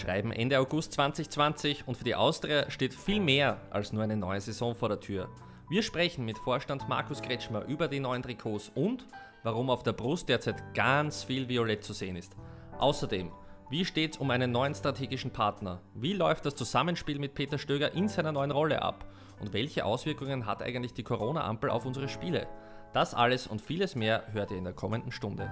schreiben Ende August 2020 und für die Austria steht viel mehr als nur eine neue Saison vor der Tür. Wir sprechen mit Vorstand Markus Kretschmer über die neuen Trikots und warum auf der Brust derzeit ganz viel Violett zu sehen ist. Außerdem, wie steht es um einen neuen strategischen Partner? Wie läuft das Zusammenspiel mit Peter Stöger in seiner neuen Rolle ab? Und welche Auswirkungen hat eigentlich die Corona-Ampel auf unsere Spiele? Das alles und vieles mehr hört ihr in der kommenden Stunde.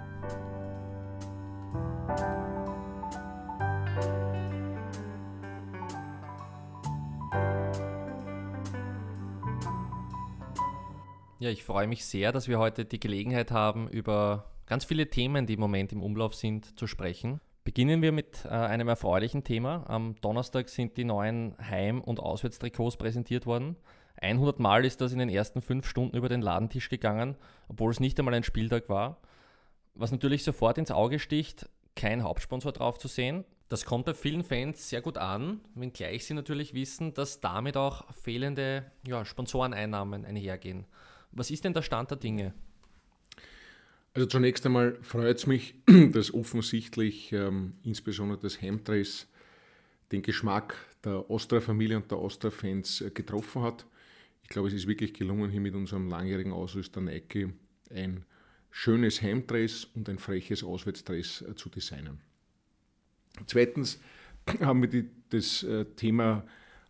Ja, ich freue mich sehr, dass wir heute die Gelegenheit haben, über ganz viele Themen, die im Moment im Umlauf sind, zu sprechen. Beginnen wir mit äh, einem erfreulichen Thema. Am Donnerstag sind die neuen Heim- und Auswärtstrikots präsentiert worden. 100 Mal ist das in den ersten fünf Stunden über den Ladentisch gegangen, obwohl es nicht einmal ein Spieltag war. Was natürlich sofort ins Auge sticht, kein Hauptsponsor drauf zu sehen. Das kommt bei vielen Fans sehr gut an, wenngleich sie natürlich wissen, dass damit auch fehlende ja, Sponsoreneinnahmen einhergehen. Was ist denn der Stand der Dinge? Also zunächst einmal freut es mich, dass offensichtlich ähm, insbesondere das Hemdress den Geschmack der Ostra-Familie und der Ostra-Fans äh, getroffen hat. Ich glaube, es ist wirklich gelungen, hier mit unserem langjährigen Ausrüster Nike ein schönes Hemdress und ein freches Auswärtsdress äh, zu designen. Zweitens haben wir die, das äh, Thema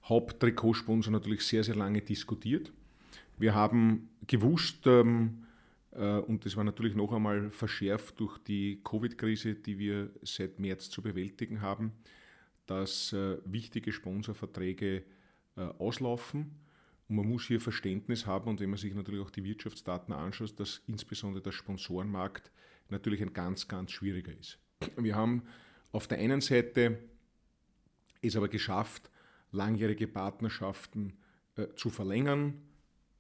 Haupttrikotsponsor natürlich sehr, sehr lange diskutiert. Wir haben gewusst, ähm, äh, und das war natürlich noch einmal verschärft durch die Covid-Krise, die wir seit März zu bewältigen haben, dass äh, wichtige Sponsorverträge äh, auslaufen. Und man muss hier Verständnis haben und wenn man sich natürlich auch die Wirtschaftsdaten anschaut, dass insbesondere der Sponsorenmarkt natürlich ein ganz, ganz schwieriger ist. Wir haben auf der einen Seite es aber geschafft, langjährige Partnerschaften zu verlängern,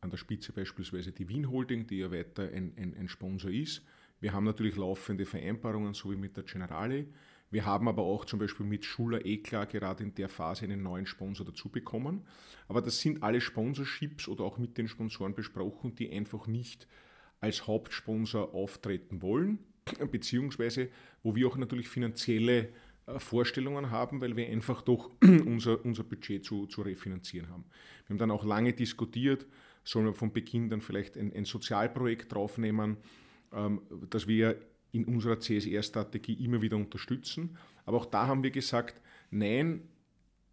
an der Spitze beispielsweise die Wien Holding, die ja weiter ein, ein, ein Sponsor ist. Wir haben natürlich laufende Vereinbarungen, so wie mit der Generale. Wir haben aber auch zum Beispiel mit Schuler Eklar gerade in der Phase einen neuen Sponsor dazu bekommen. Aber das sind alle Sponsorships oder auch mit den Sponsoren besprochen, die einfach nicht als Hauptsponsor auftreten wollen, beziehungsweise wo wir auch natürlich finanzielle äh, Vorstellungen haben, weil wir einfach doch unser, unser Budget zu, zu refinanzieren haben. Wir haben dann auch lange diskutiert, sollen wir von Beginn dann vielleicht ein, ein Sozialprojekt draufnehmen, ähm, das wir in unserer CSR-Strategie immer wieder unterstützen. Aber auch da haben wir gesagt, nein,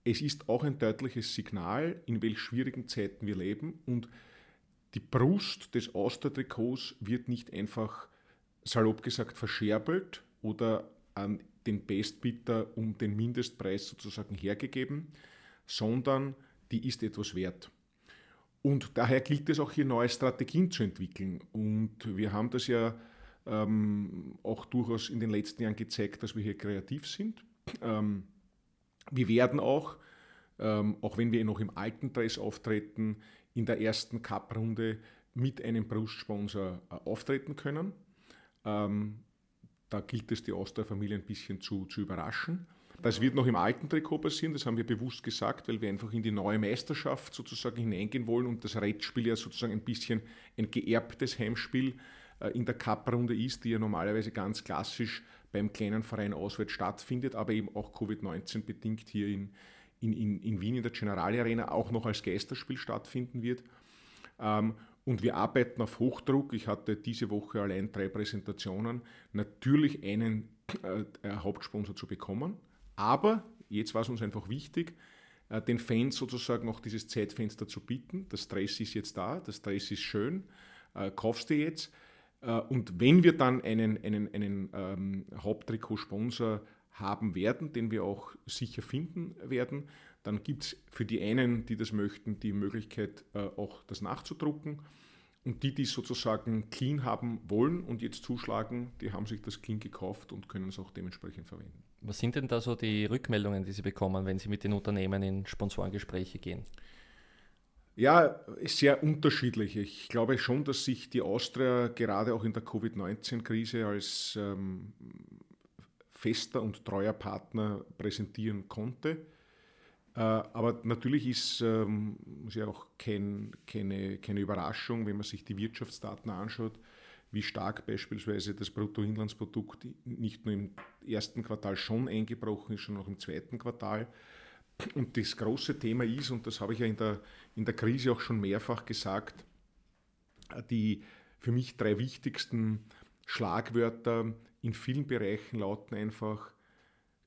es ist auch ein deutliches Signal, in welch schwierigen Zeiten wir leben und die Brust des Austertrikots wird nicht einfach salopp gesagt verscherbelt oder an den Bestbieter um den Mindestpreis sozusagen hergegeben, sondern die ist etwas wert. Und daher gilt es auch hier neue Strategien zu entwickeln. Und wir haben das ja ähm, auch durchaus in den letzten Jahren gezeigt, dass wir hier kreativ sind. Ähm, wir werden auch, ähm, auch wenn wir noch im alten Dress auftreten, in der ersten Cup-Runde mit einem Brustsponsor äh, auftreten können. Ähm, da gilt es, die Austria-Familie ein bisschen zu, zu überraschen. Das wird noch im alten Trikot passieren, das haben wir bewusst gesagt, weil wir einfach in die neue Meisterschaft sozusagen hineingehen wollen und das Rettspiel ja sozusagen ein bisschen ein geerbtes Heimspiel äh, in der Cup-Runde ist, die ja normalerweise ganz klassisch beim kleinen Verein auswärts stattfindet, aber eben auch Covid-19 bedingt hier in, in, in, in Wien in der Generali Arena auch noch als Geisterspiel stattfinden wird. Ähm, und wir arbeiten auf Hochdruck. Ich hatte diese Woche allein drei Präsentationen, natürlich einen äh, Hauptsponsor zu bekommen. Aber jetzt war es uns einfach wichtig, äh, den Fans sozusagen auch dieses Zeitfenster zu bieten. Das Dress ist jetzt da, das Dress ist schön, äh, kaufst du jetzt. Äh, und wenn wir dann einen, einen, einen ähm, Haupttrikot-Sponsor haben werden, den wir auch sicher finden werden, dann gibt es für die einen, die das möchten, die Möglichkeit, auch das nachzudrucken. Und die, die sozusagen clean haben wollen und jetzt zuschlagen, die haben sich das clean gekauft und können es auch dementsprechend verwenden. Was sind denn da so die Rückmeldungen, die Sie bekommen, wenn Sie mit den Unternehmen in Sponsorengespräche gehen? Ja, sehr unterschiedlich. Ich glaube schon, dass sich die Austria gerade auch in der Covid-19-Krise als ähm, fester und treuer Partner präsentieren konnte. Äh, aber natürlich ist ähm, ja auch kein, keine, keine Überraschung, wenn man sich die Wirtschaftsdaten anschaut, wie stark beispielsweise das Bruttoinlandsprodukt nicht nur im ersten Quartal schon eingebrochen ist, sondern auch im zweiten Quartal. Und das große Thema ist, und das habe ich ja in der, in der Krise auch schon mehrfach gesagt, die für mich drei wichtigsten Schlagwörter in vielen Bereichen lauten einfach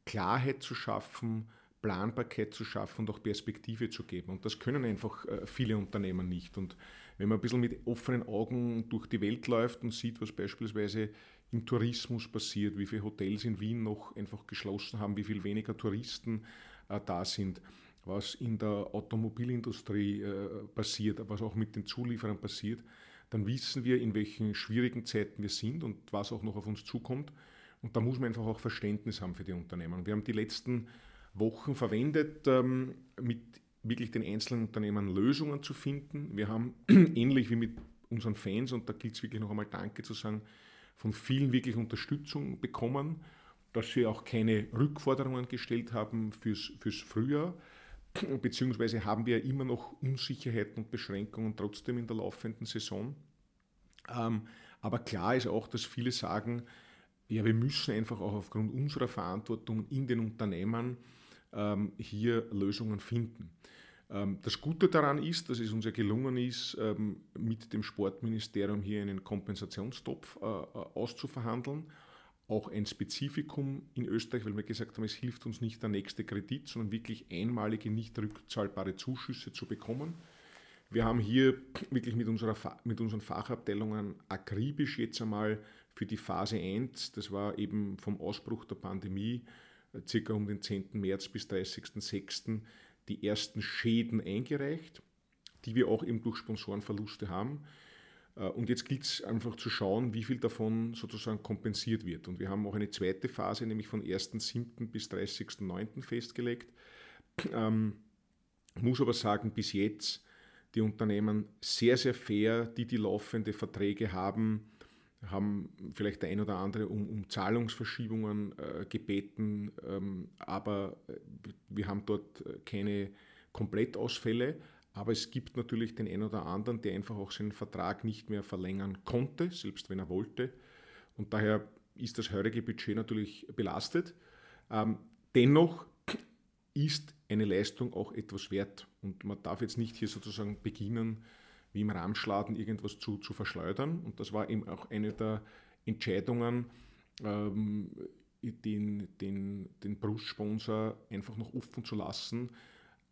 Klarheit zu schaffen, Planbarkeit zu schaffen und auch Perspektive zu geben. Und das können einfach äh, viele Unternehmen nicht. Und wenn man ein bisschen mit offenen Augen durch die Welt läuft und sieht, was beispielsweise im Tourismus passiert, wie viele Hotels in Wien noch einfach geschlossen haben, wie viel weniger Touristen äh, da sind, was in der Automobilindustrie äh, passiert, was auch mit den Zulieferern passiert, dann wissen wir, in welchen schwierigen Zeiten wir sind und was auch noch auf uns zukommt. Und da muss man einfach auch Verständnis haben für die Unternehmen. Wir haben die letzten Wochen verwendet, ähm, mit wirklich den einzelnen Unternehmen Lösungen zu finden. Wir haben ähnlich wie mit unseren Fans, und da gilt es wirklich noch einmal Danke zu sagen, von vielen wirklich Unterstützung bekommen, dass sie auch keine Rückforderungen gestellt haben fürs, fürs Frühjahr, beziehungsweise haben wir immer noch Unsicherheiten und Beschränkungen trotzdem in der laufenden Saison. Ähm, aber klar ist auch, dass viele sagen, ja, wir müssen einfach auch aufgrund unserer Verantwortung in den Unternehmen ähm, hier Lösungen finden. Ähm, das Gute daran ist, dass es uns ja gelungen ist, ähm, mit dem Sportministerium hier einen Kompensationstopf äh, äh, auszuverhandeln. Auch ein Spezifikum in Österreich, weil wir gesagt haben, es hilft uns nicht der nächste Kredit, sondern wirklich einmalige, nicht rückzahlbare Zuschüsse zu bekommen. Wir haben hier wirklich mit, unserer, mit unseren Fachabteilungen akribisch jetzt einmal für die Phase 1, das war eben vom Ausbruch der Pandemie, circa um den 10. März bis 30.06. die ersten Schäden eingereicht, die wir auch eben durch Sponsorenverluste haben. Äh, und jetzt gilt es einfach zu schauen, wie viel davon sozusagen kompensiert wird. Und wir haben auch eine zweite Phase, nämlich von 1.7. bis 30.09. festgelegt. Ähm, muss aber sagen, bis jetzt die Unternehmen sehr, sehr fair, die die laufende Verträge haben, haben vielleicht der ein oder andere um, um Zahlungsverschiebungen äh, gebeten, ähm, aber äh, wir haben dort äh, keine Komplettausfälle. Aber es gibt natürlich den einen oder anderen, der einfach auch seinen Vertrag nicht mehr verlängern konnte, selbst wenn er wollte. Und daher ist das heurige Budget natürlich belastet. Ähm, dennoch ist eine Leistung auch etwas wert. Und man darf jetzt nicht hier sozusagen beginnen, wie im Ramschladen irgendwas zu, zu verschleudern. Und das war eben auch eine der Entscheidungen, ähm, den, den, den Brustsponsor einfach noch offen zu lassen,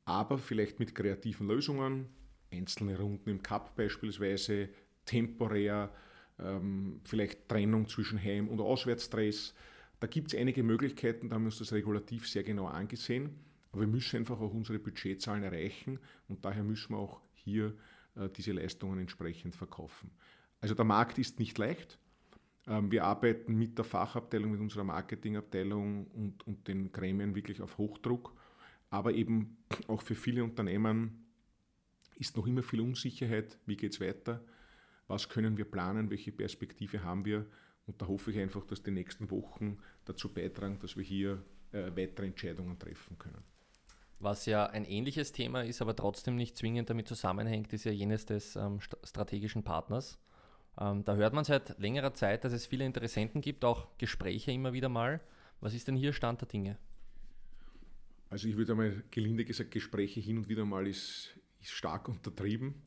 aber vielleicht mit kreativen Lösungen, einzelne Runden im Cup beispielsweise, temporär, ähm, vielleicht Trennung zwischen Heim- und Auswärtsstress. Da gibt es einige Möglichkeiten, da haben wir uns das regulativ sehr genau angesehen. Aber wir müssen einfach auch unsere Budgetzahlen erreichen und daher müssen wir auch hier diese Leistungen entsprechend verkaufen. Also der Markt ist nicht leicht. Ähm, wir arbeiten mit der Fachabteilung, mit unserer Marketingabteilung und, und den Gremien wirklich auf Hochdruck. Aber eben auch für viele Unternehmen ist noch immer viel Unsicherheit. Wie geht es weiter? Was können wir planen? Welche Perspektive haben wir? Und da hoffe ich einfach, dass die nächsten Wochen dazu beitragen, dass wir hier äh, weitere Entscheidungen treffen können. Was ja ein ähnliches Thema ist, aber trotzdem nicht zwingend damit zusammenhängt, ist ja jenes des ähm, strategischen Partners. Ähm, da hört man seit längerer Zeit, dass es viele Interessenten gibt, auch Gespräche immer wieder mal. Was ist denn hier Stand der Dinge? Also ich würde einmal gelinde gesagt, Gespräche hin und wieder mal ist, ist stark untertrieben.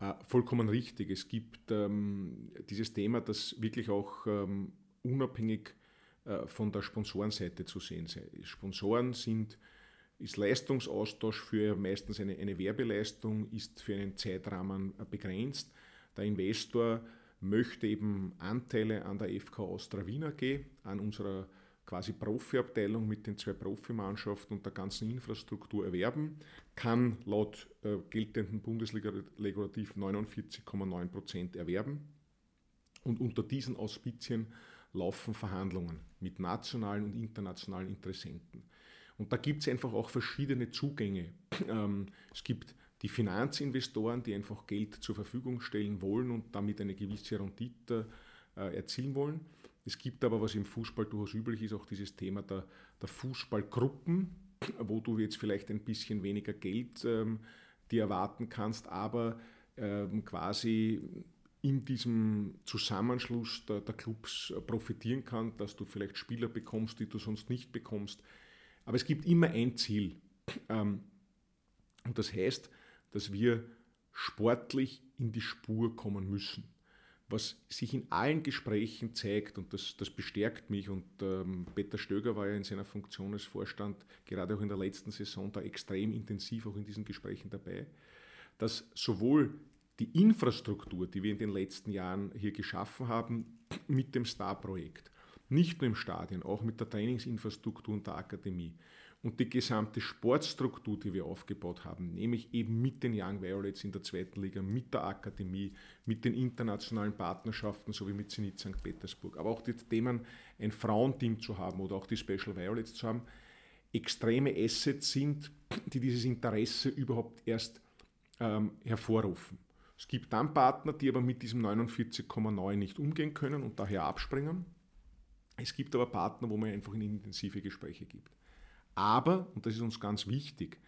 Äh, vollkommen richtig. Es gibt ähm, dieses Thema, das wirklich auch ähm, unabhängig äh, von der Sponsorenseite zu sehen ist. Sponsoren sind ist Leistungsaustausch für meistens eine, eine Werbeleistung, ist für einen Zeitrahmen begrenzt. Der Investor möchte eben Anteile an der FK Austria Wien AG, an unserer quasi Profiabteilung mit den zwei Profimannschaften und der ganzen Infrastruktur erwerben, kann laut äh, geltenden Bundesregulativ 49,9 Prozent erwerben. Und unter diesen Auspizien laufen Verhandlungen mit nationalen und internationalen Interessenten. Und da gibt es einfach auch verschiedene Zugänge. Ähm, es gibt die Finanzinvestoren, die einfach Geld zur Verfügung stellen wollen und damit eine gewisse Rendite äh, erzielen wollen. Es gibt aber, was im Fußball durchaus üblich ist, auch dieses Thema der, der Fußballgruppen, wo du jetzt vielleicht ein bisschen weniger Geld ähm, dir erwarten kannst, aber ähm, quasi in diesem Zusammenschluss der, der, Clubs profitieren kann, dass du vielleicht Spieler bekommst, die du sonst nicht bekommst. Aber es gibt immer ein Ziel. Ähm, und das heißt, dass wir sportlich in die Spur kommen müssen. Was sich in allen Gesprächen zeigt, und das, das bestärkt mich, und ähm, Peter Stöger war ja in seiner Funktion als Vorstand gerade auch in der letzten Saison da extrem intensiv auch in diesen Gesprächen dabei, dass sowohl die Infrastruktur, die wir in den letzten Jahren hier geschaffen haben, mit dem Star-Projekt, nicht nur im Stadion, auch mit der Trainingsinfrastruktur und der Akademie und die gesamte Sportstruktur, die wir aufgebaut haben, nämlich eben mit den Young Violets in der zweiten Liga, mit der Akademie, mit den internationalen Partnerschaften, so wie mit Zenit St. Petersburg, aber auch die Themen, ein Frauenteam zu haben oder auch die Special Violets zu haben, extreme Assets sind, die dieses Interesse überhaupt erst ähm, hervorrufen. Es gibt dann Partner, die aber mit diesem 49,9 nicht umgehen können und daher abspringen. Es gibt aber Partner, wo man einfach in intensive Gespräche gibt. Aber, und das ist uns ganz wichtig,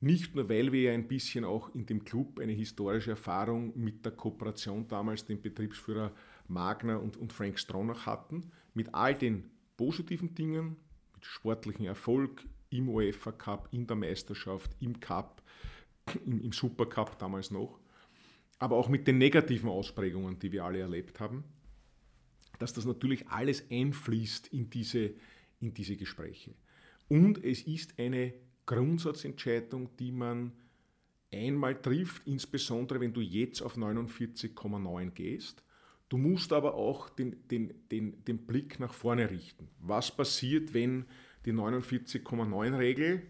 nicht nur, weil wir ja ein bisschen auch in dem Club eine historische Erfahrung mit der Kooperation damals dem Betriebsführer Magner und, und Frank Stronach hatten, mit all den positiven Dingen, mit sportlichem Erfolg im UEFA Cup, in der Meisterschaft, im Cup, im, im Supercup damals noch, aber auch mit den negativen Ausprägungen, die wir alle erlebt haben, dass das natürlich alles einfließt in diese, in diese Gespräche. Und es ist eine Grundsatzentscheidung, die man einmal trifft, insbesondere wenn du jetzt auf 49,9 gehst. Du musst aber auch den, den, den, den Blick nach vorne richten. Was passiert, wenn die 49,9-Regel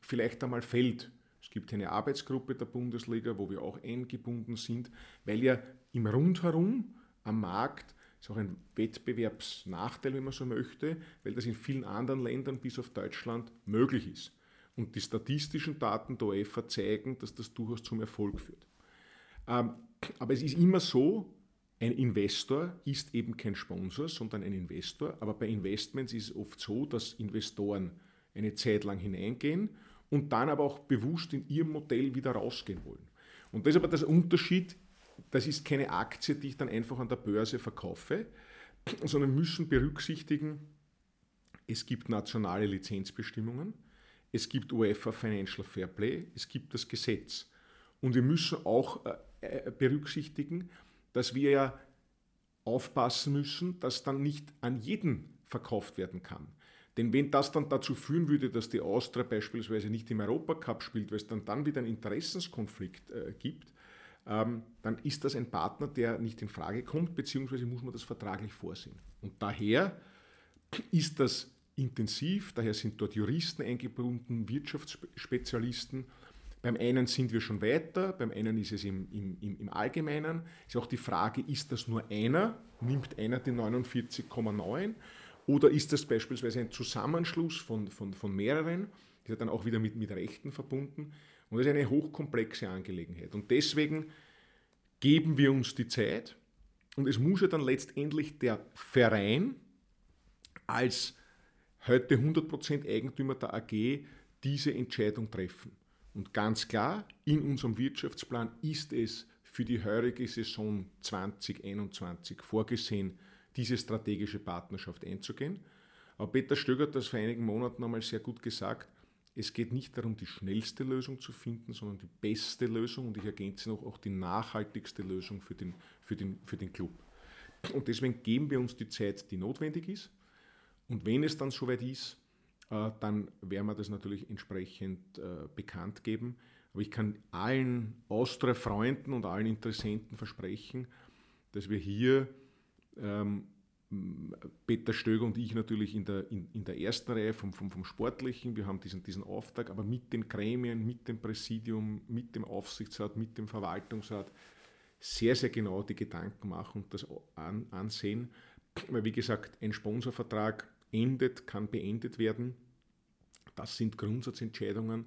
vielleicht einmal fällt? Es gibt eine Arbeitsgruppe der Bundesliga, wo wir auch eingebunden sind, weil ja im Rundherum am Markt ist auch ein Wettbewerbsnachteil, wenn man so möchte, weil das in vielen anderen Ländern bis auf Deutschland möglich ist. Und die statistischen Daten der UEFA zeigen, dass das durchaus zum Erfolg führt. Ähm, aber es ist immer so, ein Investor ist eben kein Sponsor, sondern ein Investor. Aber bei Investments ist es oft so, dass Investoren eine Zeit lang hineingehen und dann aber auch bewusst in ihrem Modell wieder rausgehen wollen. Und das ist aber der Unterschied, das ist keine Aktie, die ich dann einfach an der Börse verkaufe, sondern müssen berücksichtigen, es gibt nationale Lizenzbestimmungen, es gibt UEFA Financial Fair Play, es gibt das Gesetz. Und wir müssen auch äh, äh, berücksichtigen, dass wir ja aufpassen müssen, dass dann nicht an jeden verkauft werden kann. Denn wenn das dann dazu führen würde, dass die Austria beispielsweise nicht im Europacup spielt, weil es dann, dann wieder einen Interessenskonflikt äh, gibt, dann ist das ein Partner, der nicht in Frage kommt, beziehungsweise muss man das vertraglich vorsehen. Und daher ist das intensiv, daher sind dort Juristen eingebunden, Wirtschaftsspezialisten. Beim einen sind wir schon weiter, beim einen ist es im, im, im Allgemeinen. Ist auch die Frage, ist das nur einer? Nimmt einer die 49,9? Oder ist das beispielsweise ein Zusammenschluss von, von, von mehreren? Ist ja dann auch wieder mit, mit Rechten verbunden. Und das ist eine hochkomplexe Angelegenheit. Und deswegen geben wir uns die Zeit. Und es muss ja dann letztendlich der Verein als heute 100% Eigentümer der AG diese Entscheidung treffen. Und ganz klar, in unserem Wirtschaftsplan ist es für die heurige Saison 2021 vorgesehen, diese strategische Partnerschaft einzugehen. Aber Peter Stöger hat das vor einigen Monaten einmal sehr gut gesagt. Es geht nicht darum, die schnellste Lösung zu finden, sondern die beste Lösung und ich ergänze noch auch die nachhaltigste Lösung für den, für den, für den Club. Und deswegen geben wir uns die Zeit, die notwendig ist. Und wenn es dann soweit ist, äh, dann werden wir das natürlich entsprechend äh, bekannt geben. Aber ich kann allen Austria-Freunden und allen Interessenten versprechen, dass wir hier ähm, Peter Stöger und ich natürlich in der, in, in der ersten Reihe vom, vom, vom Sportlichen. Wir haben diesen, diesen Auftrag, aber mit den Gremien, mit dem Präsidium, mit dem Aufsichtsrat, mit dem Verwaltungsrat sehr, sehr genau die Gedanken machen und das an, ansehen. Weil, wie gesagt, ein Sponsorvertrag endet, kann beendet werden. Das sind Grundsatzentscheidungen,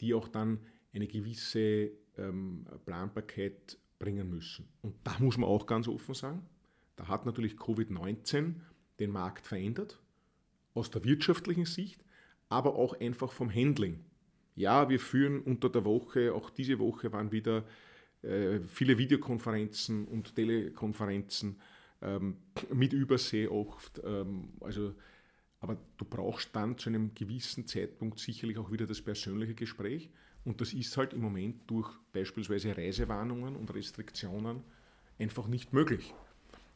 die auch dann eine gewisse ähm, Planbarkeit bringen müssen. Und da muss man auch ganz offen sagen, da hat natürlich Covid-19 den Markt verändert, aus der wirtschaftlichen Sicht, aber auch einfach vom Handling. Ja, wir führen unter der Woche, auch diese Woche waren wieder äh, viele Videokonferenzen und Telekonferenzen ähm, mit Übersee oft. Ähm, also, aber du brauchst dann zu einem gewissen Zeitpunkt sicherlich auch wieder das persönliche Gespräch. Und das ist halt im Moment durch beispielsweise Reisewarnungen und Restriktionen einfach nicht möglich.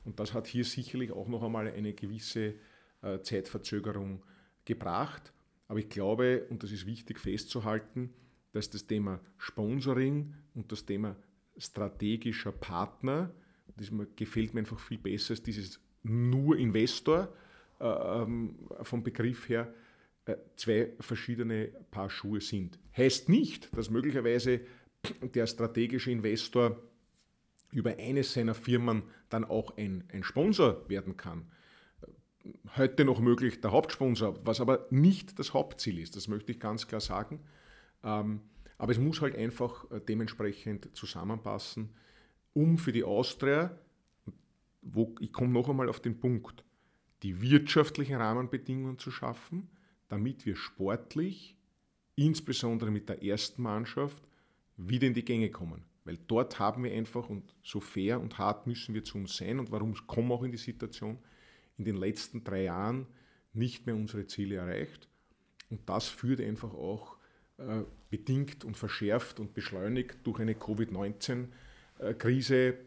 Und das hat hier sicherlich auch noch einmal eine gewisse äh, Zeitverzögerung gebracht. Aber ich glaube, und das ist wichtig festzuhalten, dass das Thema Sponsoring und das Thema strategischer Partner, das gefällt mir einfach viel besser als dieses nur Investor äh, ähm, vom Begriff her, äh, zwei verschiedene Paar Schuhe sind. Heißt nicht, dass möglicherweise der strategische Investor über eines seiner Firmen dann auch ein, ein Sponsor werden kann. Heute noch möglich der Hauptsponsor, was aber nicht das Hauptziel ist, das möchte ich ganz klar sagen. Ähm, aber es muss halt einfach äh, dementsprechend zusammenpassen, um für die Austria, wo, ich komme noch einmal auf den Punkt, die wirtschaftlichen Rahmenbedingungen zu schaffen, damit wir sportlich, insbesondere mit der ersten Mannschaft, wieder in die Gänge kommen. Weil dort haben wir einfach, und so fair und hart müssen wir zu uns sein, und warum kommen wir auch in die Situation, in den letzten drei Jahren nicht mehr unsere Ziele erreicht. Und das führt einfach auch äh, bedingt und verschärft und beschleunigt durch eine Covid-19-Krise,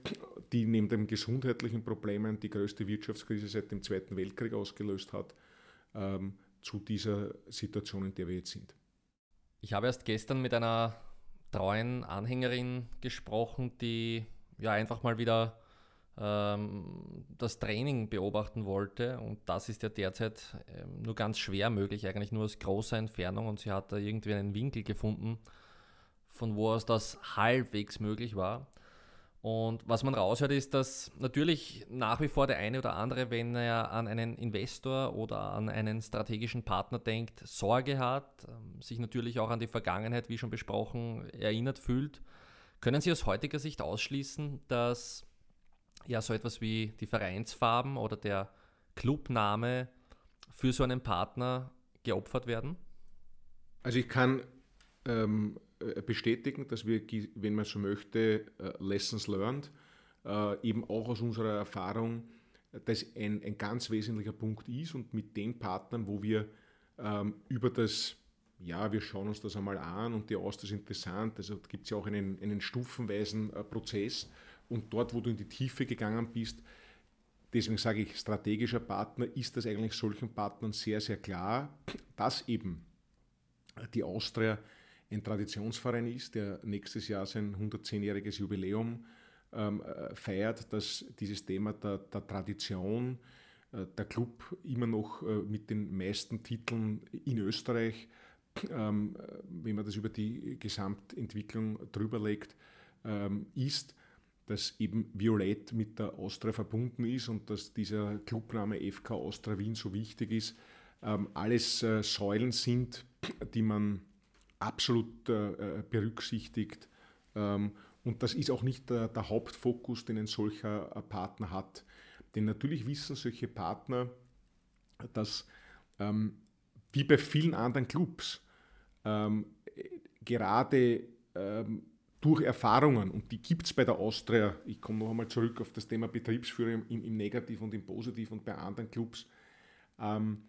die neben den gesundheitlichen Problemen die größte Wirtschaftskrise seit dem Zweiten Weltkrieg ausgelöst hat, ähm, zu dieser Situation, in der wir jetzt sind. Ich habe erst gestern mit einer treuen Anhängerin gesprochen, die ja einfach mal wieder ähm, das Training beobachten wollte. Und das ist ja derzeit ähm, nur ganz schwer möglich, eigentlich nur aus großer Entfernung. Und sie hat da irgendwie einen Winkel gefunden, von wo aus das halbwegs möglich war. Und was man raushört, ist, dass natürlich nach wie vor der eine oder andere, wenn er an einen Investor oder an einen strategischen Partner denkt, Sorge hat, ähm, sich natürlich auch an die Vergangenheit, wie schon besprochen, erinnert fühlt. Können Sie aus heutiger Sicht ausschließen, dass ja so etwas wie die Vereinsfarben oder der Clubname für so einen Partner geopfert werden? Also ich kann ähm, äh, bestätigen, dass wir, wenn man so möchte, äh, Lessons learned, äh, eben auch aus unserer Erfahrung, das ein, ein ganz wesentlicher Punkt ist und mit den Partnern, wo wir ähm, über das, ja, wir schauen uns das einmal an und die Austria ist interessant, also gibt es ja auch einen, einen stufenweisen Prozess. Und dort, wo du in die Tiefe gegangen bist, deswegen sage ich, strategischer Partner, ist das eigentlich solchen Partnern sehr, sehr klar, dass eben die Austria ein Traditionsverein ist, der nächstes Jahr sein 110-jähriges Jubiläum ähm, äh, feiert, dass dieses Thema der, der Tradition, äh, der Club immer noch äh, mit den meisten Titeln in Österreich, ähm, äh, wenn man das über die Gesamtentwicklung drüber legt, ähm, ist, dass eben Violett mit der Austria verbunden ist und dass dieser Clubname FK Austria Wien so wichtig ist. Ähm, alles äh, Säulen sind, die man absolut äh, berücksichtigt. Ähm, und das ist auch nicht der, der, Hauptfokus, den ein solcher äh, Partner hat. Denn natürlich wissen solche Partner, dass ähm, wie bei vielen anderen Clubs ähm, gerade ähm, durch Erfahrungen, und die gibt es bei der Austria, ich komme noch einmal zurück auf das Thema Betriebsführung im, im Negativ und im Positiv und bei anderen Clubs, ähm,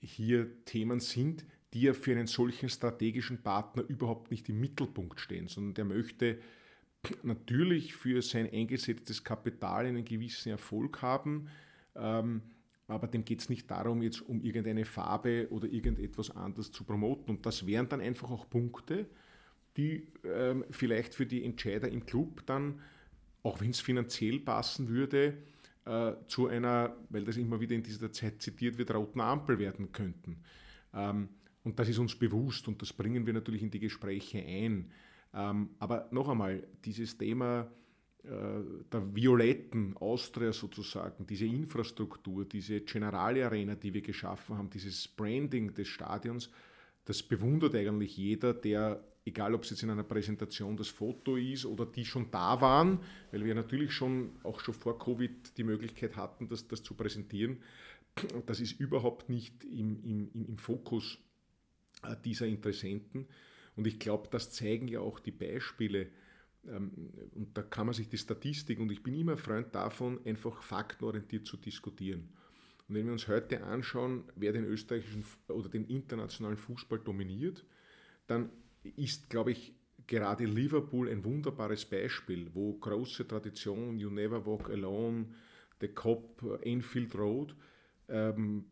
hier Themen sind, die ja für einen solchen strategischen Partner überhaupt nicht im Mittelpunkt stehen, sondern der möchte natürlich für sein eingesetztes Kapital einen gewissen Erfolg haben, ähm, aber dem geht es nicht darum, jetzt um irgendeine Farbe oder irgendetwas anderes zu promoten. Und das wären dann einfach auch Punkte, die ähm, vielleicht für die Entscheider im Club dann, auch wenn es finanziell passen würde, äh, zu einer, weil das immer wieder in dieser Zeit zitiert wird, roten Ampel werden könnten. Ähm, und das ist uns bewusst und das bringen wir natürlich in die Gespräche ein. Ähm, aber noch einmal, dieses Thema äh, der violetten Austria sozusagen, diese Infrastruktur, diese Generale Arena, die wir geschaffen haben, dieses Branding des Stadions, das bewundert eigentlich jeder, der, egal ob es jetzt in einer Präsentation das Foto ist oder die schon da waren, weil wir natürlich schon auch schon vor Covid die Möglichkeit hatten, das, das zu präsentieren. Das ist überhaupt nicht im, im, im Fokus dieser Interessenten. Und ich glaube, das zeigen ja auch die Beispiele, ähm, und da kann man sich die Statistik, und ich bin immer Freund davon, einfach faktenorientiert zu diskutieren. Und wenn wir uns heute anschauen, wer den österreichischen oder den internationalen Fußball dominiert, dann ist, glaube ich, gerade Liverpool ein wunderbares Beispiel, wo große Tradition, You Never Walk Alone, The Cop, Enfield Road, ähm,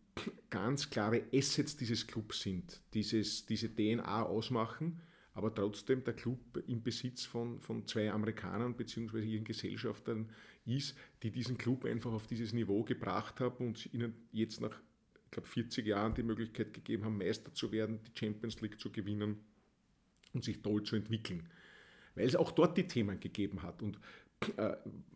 ganz klare Assets dieses Clubs sind, dieses, diese DNA ausmachen, aber trotzdem der Club im Besitz von, von zwei Amerikanern bzw. ihren Gesellschaftern ist, die diesen Club einfach auf dieses Niveau gebracht haben und ihnen jetzt nach ich glaube, 40 Jahren die Möglichkeit gegeben haben, Meister zu werden, die Champions League zu gewinnen und sich toll zu entwickeln. Weil es auch dort die Themen gegeben hat. Und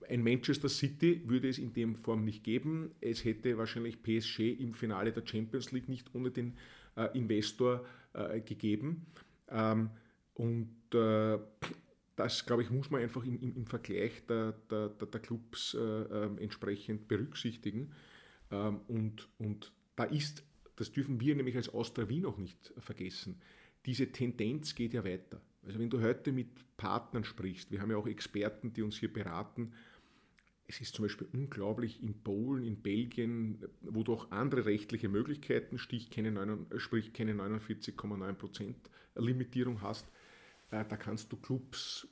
ein Manchester City würde es in dem Form nicht geben. Es hätte wahrscheinlich PSG im Finale der Champions League nicht ohne den äh, Investor äh, gegeben. Ähm, und das, glaube ich, muss man einfach im, im, im Vergleich der, der, der Clubs ähm, entsprechend berücksichtigen. Ähm, und, und da ist, das dürfen wir nämlich als Austria Wien auch nicht vergessen, diese Tendenz geht ja weiter. Also wenn du heute mit Partnern sprichst, wir haben ja auch Experten, die uns hier beraten, es ist zum Beispiel unglaublich in Polen, in Belgien, wo du auch andere rechtliche Möglichkeiten, sprich keine 49,9% Limitierung hast, äh, da kannst du Clubs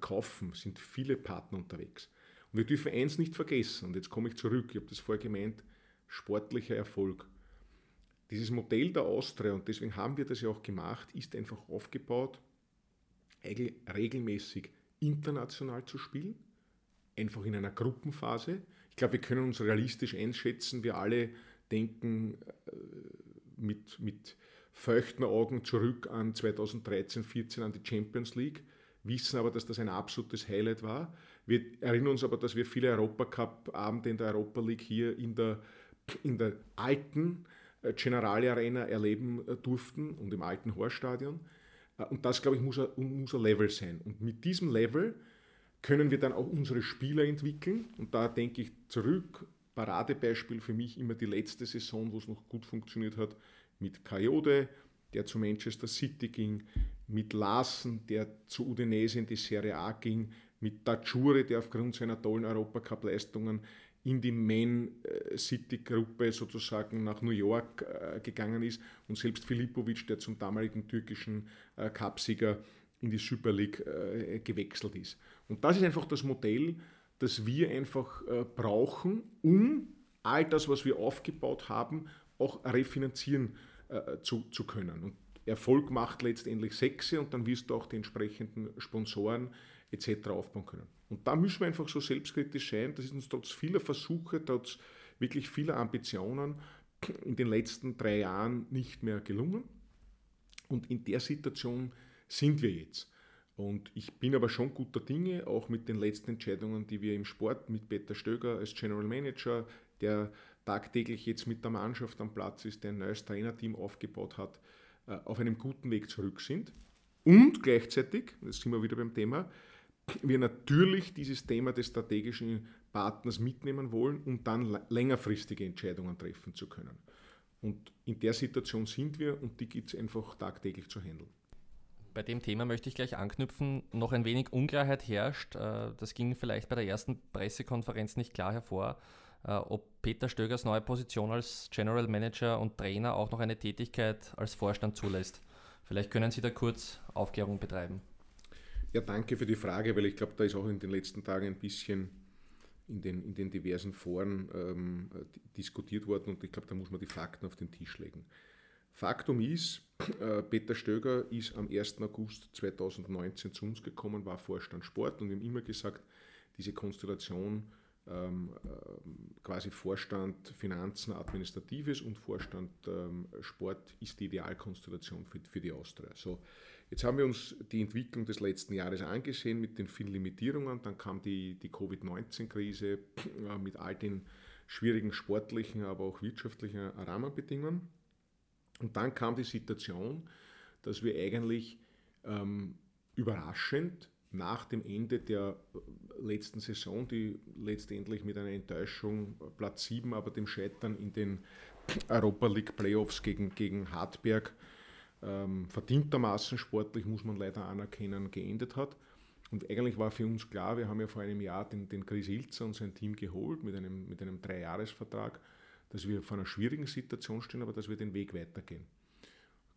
kaufen, sind viele Partner unterwegs. Und wir dürfen eins nicht vergessen, und jetzt komme ich zurück, ich habe das vorher gemeint, sportlicher Erfolg. Dieses Modell der Austria, und deswegen haben wir das ja auch gemacht, ist einfach aufgebaut, regelmäßig international zu spielen, einfach in einer Gruppenphase. Ich glaube, wir können uns realistisch einschätzen. Wir alle denken äh, mit, mit feuchten Augen zurück an 2013, 14 an die Champions League, wissen aber, dass das ein absolutes Highlight war. Wir erinnern uns aber, dass wir viele Europacup-Abende in der Europa League hier in der, in der alten äh, Generali Arena erleben äh, durften und im alten Horststadion. Äh, und das, glaube ich, muss ein, muss ein Level sein. Und mit diesem Level können wir dann auch unsere Spieler entwickeln. Und da denke ich zurück, Paradebeispiel für mich immer die letzte Saison, wo es noch gut funktioniert hat, mit Kayode, der zu Manchester City ging, mit Larsen, der zu Udinese in die Serie A ging, mit Tachure, der aufgrund seiner tollen Europacup-Leistungen in die Man äh, City-Gruppe sozusagen nach New York äh, gegangen ist und selbst Filipovic, der zum damaligen türkischen äh, Cupsieger in die Super League gewechselt ist. Und das ist einfach das Modell, das wir einfach brauchen, um all das, was wir aufgebaut haben, auch refinanzieren zu, zu können. Und Erfolg macht letztendlich Sechse und dann wirst du auch die entsprechenden Sponsoren etc. aufbauen können. Und da müssen wir einfach so selbstkritisch sein. Das ist uns trotz vieler Versuche, trotz wirklich vieler Ambitionen in den letzten drei Jahren nicht mehr gelungen. Und in der Situation sind wir jetzt. Und ich bin aber schon guter Dinge, auch mit den letzten Entscheidungen, die wir im Sport mit Peter Stöger als General Manager, der tagtäglich jetzt mit der Mannschaft am Platz ist, der ein neues Trainerteam aufgebaut hat, äh, auf einem guten Weg zurück sind. Und gleichzeitig, jetzt sind wir wieder beim Thema, wir natürlich dieses Thema des strategischen Partners mitnehmen wollen, um dann längerfristige Entscheidungen treffen zu können. Und in der Situation sind wir und die gibt es einfach tagtäglich zu handeln. Bei dem Thema möchte ich gleich anknüpfen. Noch ein wenig Unklarheit herrscht. Äh, das ging vielleicht bei der ersten Pressekonferenz nicht klar hervor, äh, ob Peter Stögers neue Position als General Manager und Trainer auch noch eine Tätigkeit als Vorstand zulässt. Vielleicht können Sie da kurz Aufklärung betreiben. Ja, danke für die Frage, weil ich glaube, da ist auch in den letzten Tagen ein bisschen in den, in den diversen Foren ähm, diskutiert worden und ich glaube, da muss man die Fakten auf den Tisch legen. Faktum ist, äh, Peter Stöger ist am 1. August 2019 zu uns gekommen, war Vorstand Sport und wir haben immer gesagt, diese Konstellation ähm, äh, quasi Vorstand Finanzen, Administratives und Vorstand ähm, Sport ist die Idealkonstellation für, für die Austria. So, Jetzt haben wir uns die Entwicklung des letzten Jahres angesehen mit den vielen Limitierungen. Dann kam die, die Covid-19-Krise äh, mit all den schwierigen sportlichen, aber auch wirtschaftlichen Rahmenbedingungen. Und dann kam die Situation, dass wir eigentlich ähm, überraschend nach dem Ende der letzten Saison, die letztendlich mit einer Enttäuschung Platz 7, aber dem Scheitern in den Europa League Playoffs gegen, gegen Hartberg ähm, verdientermaßen sportlich, muss man leider anerkennen, geendet hat. Und eigentlich war für uns klar, wir haben ja vor einem Jahr den, den Chris Ilzer und sein Team geholt mit einem, mit einem Dreijahresvertrag, dass wir vor einer schwierigen Situation stehen, aber dass wir den Weg weitergehen.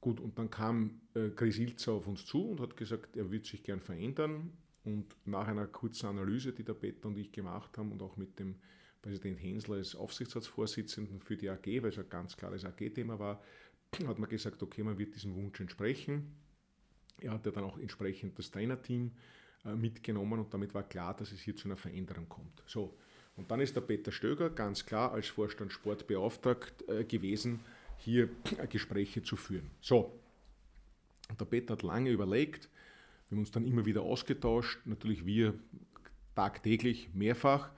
Gut, und dann kam äh, Chris Ilzer auf uns zu und hat gesagt, er würde sich gern verändern. Und nach einer kurzen Analyse, die der Peter und ich gemacht haben und auch mit dem Präsident Hensler als Aufsichtsratsvorsitzenden für die AG, weil es ein ganz klares AG-Thema war, hat man gesagt, okay, man wird diesem Wunsch entsprechen. Er hat ja dann auch entsprechend das Trainerteam äh, mitgenommen und damit war klar, dass es hier zu einer Veränderung kommt. So, und dann ist der Peter Stöger ganz klar als Vorstand Sport beauftragt äh, gewesen, hier Gespräche zu führen. So, und der Peter hat lange überlegt, wir haben uns dann immer wieder ausgetauscht, natürlich wir tagtäglich mehrfach,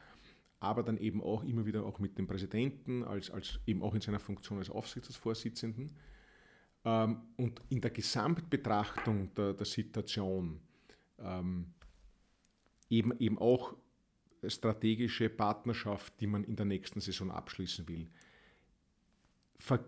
aber dann eben auch immer wieder auch mit dem Präsidenten, als, als eben auch in seiner Funktion als Aufsichtsratsvorsitzenden. Ähm, und in der Gesamtbetrachtung der, der Situation ähm, eben, eben auch strategische Partnerschaft, die man in der nächsten Saison abschließen will. Ver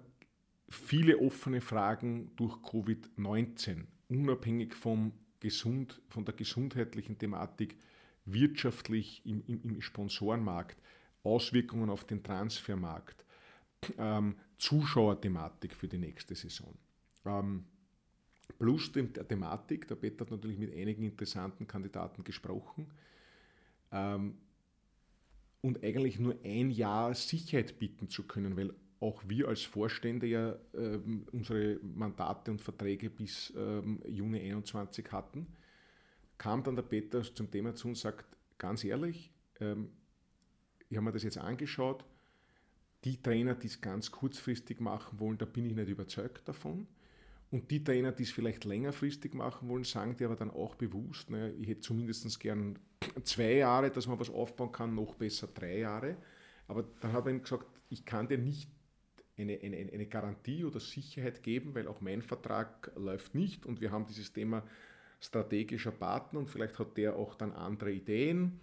viele offene Fragen durch Covid-19, unabhängig vom Gesund, von der gesundheitlichen Thematik, wirtschaftlich im, im, im Sponsorenmarkt, Auswirkungen auf den Transfermarkt, ähm, Zuschauerthematik für die nächste Saison. Ähm, plus der Thematik, der Peter hat natürlich mit einigen interessanten Kandidaten gesprochen ähm, und eigentlich nur ein Jahr Sicherheit bieten zu können, weil auch wir als Vorstände ja ähm, unsere Mandate und Verträge bis ähm, Juni 21 hatten, kam dann der Peter zum Thema zu und sagt, ganz ehrlich, ähm, ich habe mir das jetzt angeschaut, die Trainer, die es ganz kurzfristig machen wollen, da bin ich nicht überzeugt davon. Und die Trainer, die es vielleicht längerfristig machen wollen, sagen dir aber dann auch bewusst, naja, ich hätte zumindest gern zwei Jahre, dass man was aufbauen kann, noch besser drei Jahre. Aber dann hat er ihm gesagt, ich kann dir nicht eine, eine, eine Garantie oder Sicherheit geben, weil auch mein Vertrag läuft nicht und wir haben dieses Thema strategischer Partner und vielleicht hat der auch dann andere Ideen,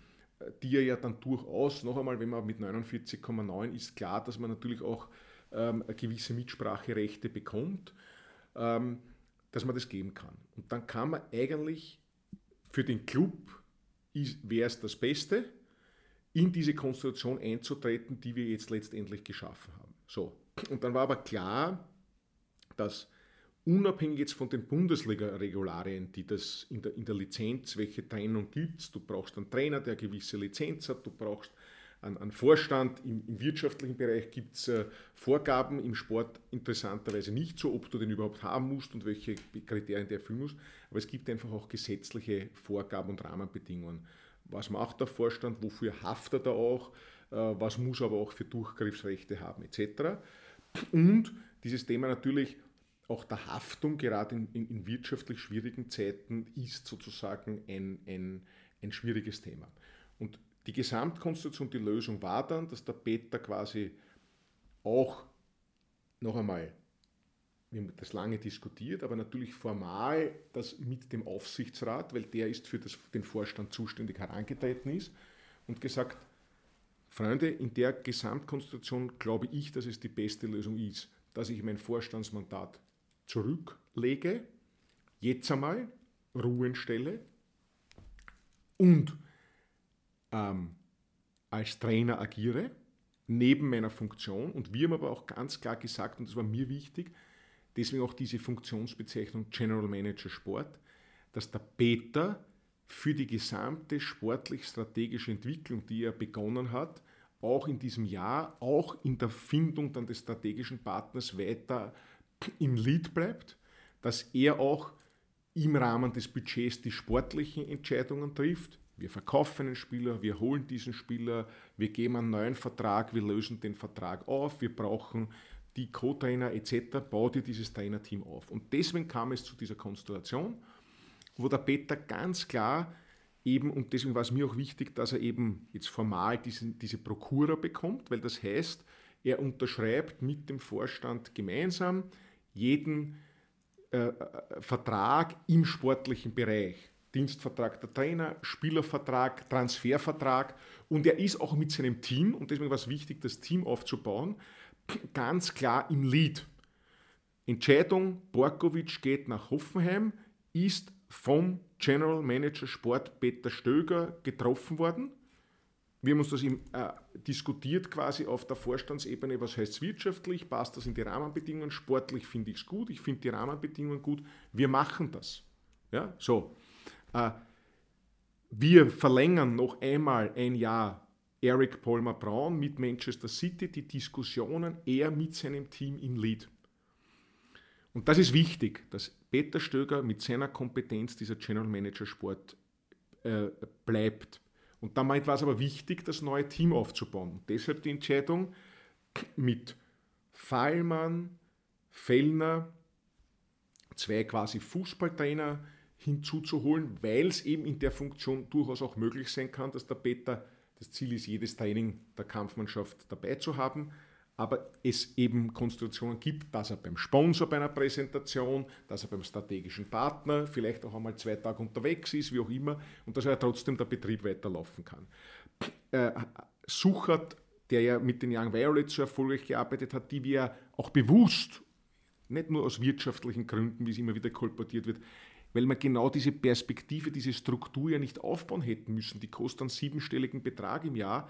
die er ja dann durchaus, noch einmal, wenn man mit 49,9 ist klar, dass man natürlich auch ähm, gewisse Mitspracherechte bekommt, ähm, dass man das geben kann. Und dann kann man eigentlich für den Club, wäre es das Beste, in diese Konstellation einzutreten, die wir jetzt letztendlich geschaffen haben. So, und dann war aber klar, dass unabhängig jetzt von den Bundesliga-Regularien, die das in der, in der Lizenz, welche Trennung gibt es, du brauchst einen Trainer, der eine gewisse Lizenz hat, du brauchst einen, einen Vorstand, im, im, wirtschaftlichen Bereich gibt es äh, Vorgaben, im Sport interessanterweise nicht so, ob du den überhaupt haben musst und welche Kriterien der erfüllen muss, aber es gibt einfach auch gesetzliche Vorgaben und Rahmenbedingungen. Was macht der Vorstand, wofür haftet er auch, äh, was muss er aber auch für Durchgriffsrechte haben etc. Und dieses Thema natürlich auch der Haftung, gerade in, in, in wirtschaftlich schwierigen Zeiten, ist sozusagen ein, ein, ein schwieriges Thema. Und die Gesamtkonstruktion, die Lösung war dann, dass der Peter quasi auch noch einmal, wir haben das lange diskutiert, aber natürlich formal das mit dem Aufsichtsrat, weil der ist für das, den Vorstand zuständig herangetreten ist und gesagt, Freunde, in der Gesamtkonstruktion glaube ich, dass es die beste Lösung ist, dass ich mein Vorstandsmandat zurücklege, jetzt einmal Ruhen stelle und ähm, als Trainer agiere, neben meiner Funktion. Und wir haben aber auch ganz klar gesagt, und das war mir wichtig, deswegen auch diese Funktionsbezeichnung General Manager Sport, dass der Peter für die gesamte sportlich-strategische Entwicklung, die er begonnen hat, auch in diesem Jahr, auch in der Findung dann des strategischen Partners weiter im Lead bleibt, dass er auch im Rahmen des Budgets die sportlichen Entscheidungen trifft. Wir verkaufen einen Spieler, wir holen diesen Spieler, wir geben einen neuen Vertrag, wir lösen den Vertrag auf, wir brauchen die Co-Trainer etc., baut ihr dieses Trainerteam auf. Und deswegen kam es zu dieser Konstellation, wo der Peter ganz klar eben, und deswegen war es mir auch wichtig, dass er eben jetzt formal diesen, diese Prokura bekommt, weil das heißt, er unterschreibt mit dem Vorstand gemeinsam jeden äh, äh, Vertrag im sportlichen Bereich. Dienstvertrag der Trainer, Spielervertrag, Transfervertrag und er ist auch mit seinem Team, und deswegen war es wichtig, das Team aufzubauen, ganz klar im Lead. Entscheidung, Borkovic geht nach Hoffenheim, ist vom General Manager Sport Peter Stöger getroffen worden. Wir haben uns das im, äh, diskutiert quasi auf der Vorstandsebene, was heißt wirtschaftlich, passt das in die Rahmenbedingungen, sportlich finde ich es gut, ich finde die Rahmenbedingungen gut, wir machen das. Ja, so. Äh, wir verlängern noch einmal ein Jahr Eric Palmer Brown mit Manchester City, die Diskussionen er mit seinem Team in Lead. Und das ist wichtig, dass Peter Stöger mit seiner Kompetenz dieser General Manager Sport äh, bleibt. Und damit war es aber wichtig, das neue Team aufzubauen. Und deshalb die Entscheidung mit Fallmann, Fellner, zwei quasi Fußballtrainer hinzuzuholen, weil es eben in der Funktion durchaus auch möglich sein kann, dass der Peter, das Ziel ist, jedes Training der Kampfmannschaft dabei zu haben, aber es eben Konstellationen gibt, dass er beim Sponsor bei einer Präsentation, dass er beim strategischen Partner vielleicht auch einmal zwei Tage unterwegs ist, wie auch immer, und dass er trotzdem der Betrieb weiterlaufen kann. Äh, Suchert, der ja mit den Young Violets so erfolgreich gearbeitet hat, die wir auch bewusst, nicht nur aus wirtschaftlichen Gründen, wie es immer wieder kolportiert wird, weil wir genau diese Perspektive, diese Struktur ja nicht aufbauen hätten müssen. Die kostet einen siebenstelligen Betrag im Jahr.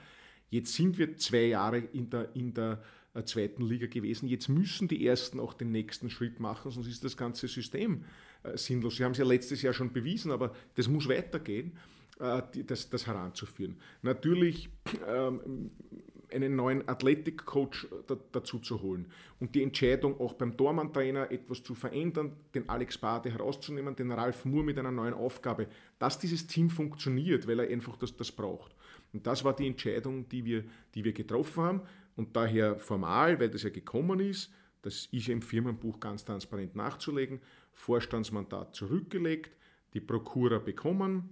Jetzt sind wir zwei Jahre in der, in der zweiten Liga gewesen. Jetzt müssen die Ersten auch den nächsten Schritt machen, sonst ist das ganze System äh, sinnlos. Sie haben es ja letztes Jahr schon bewiesen, aber das muss weitergehen, äh, das, das heranzuführen. Natürlich ähm, einen neuen Athletic-Coach dazu zu holen und die Entscheidung auch beim Tormann-Trainer etwas zu verändern, den Alex Bade herauszunehmen, den Ralf Moore mit einer neuen Aufgabe, dass dieses Team funktioniert, weil er einfach das, das braucht. Und das war die Entscheidung, die wir, die wir getroffen haben und daher formal, weil das ja gekommen ist, das ist im Firmenbuch ganz transparent nachzulegen, Vorstandsmandat zurückgelegt, die Prokura bekommen,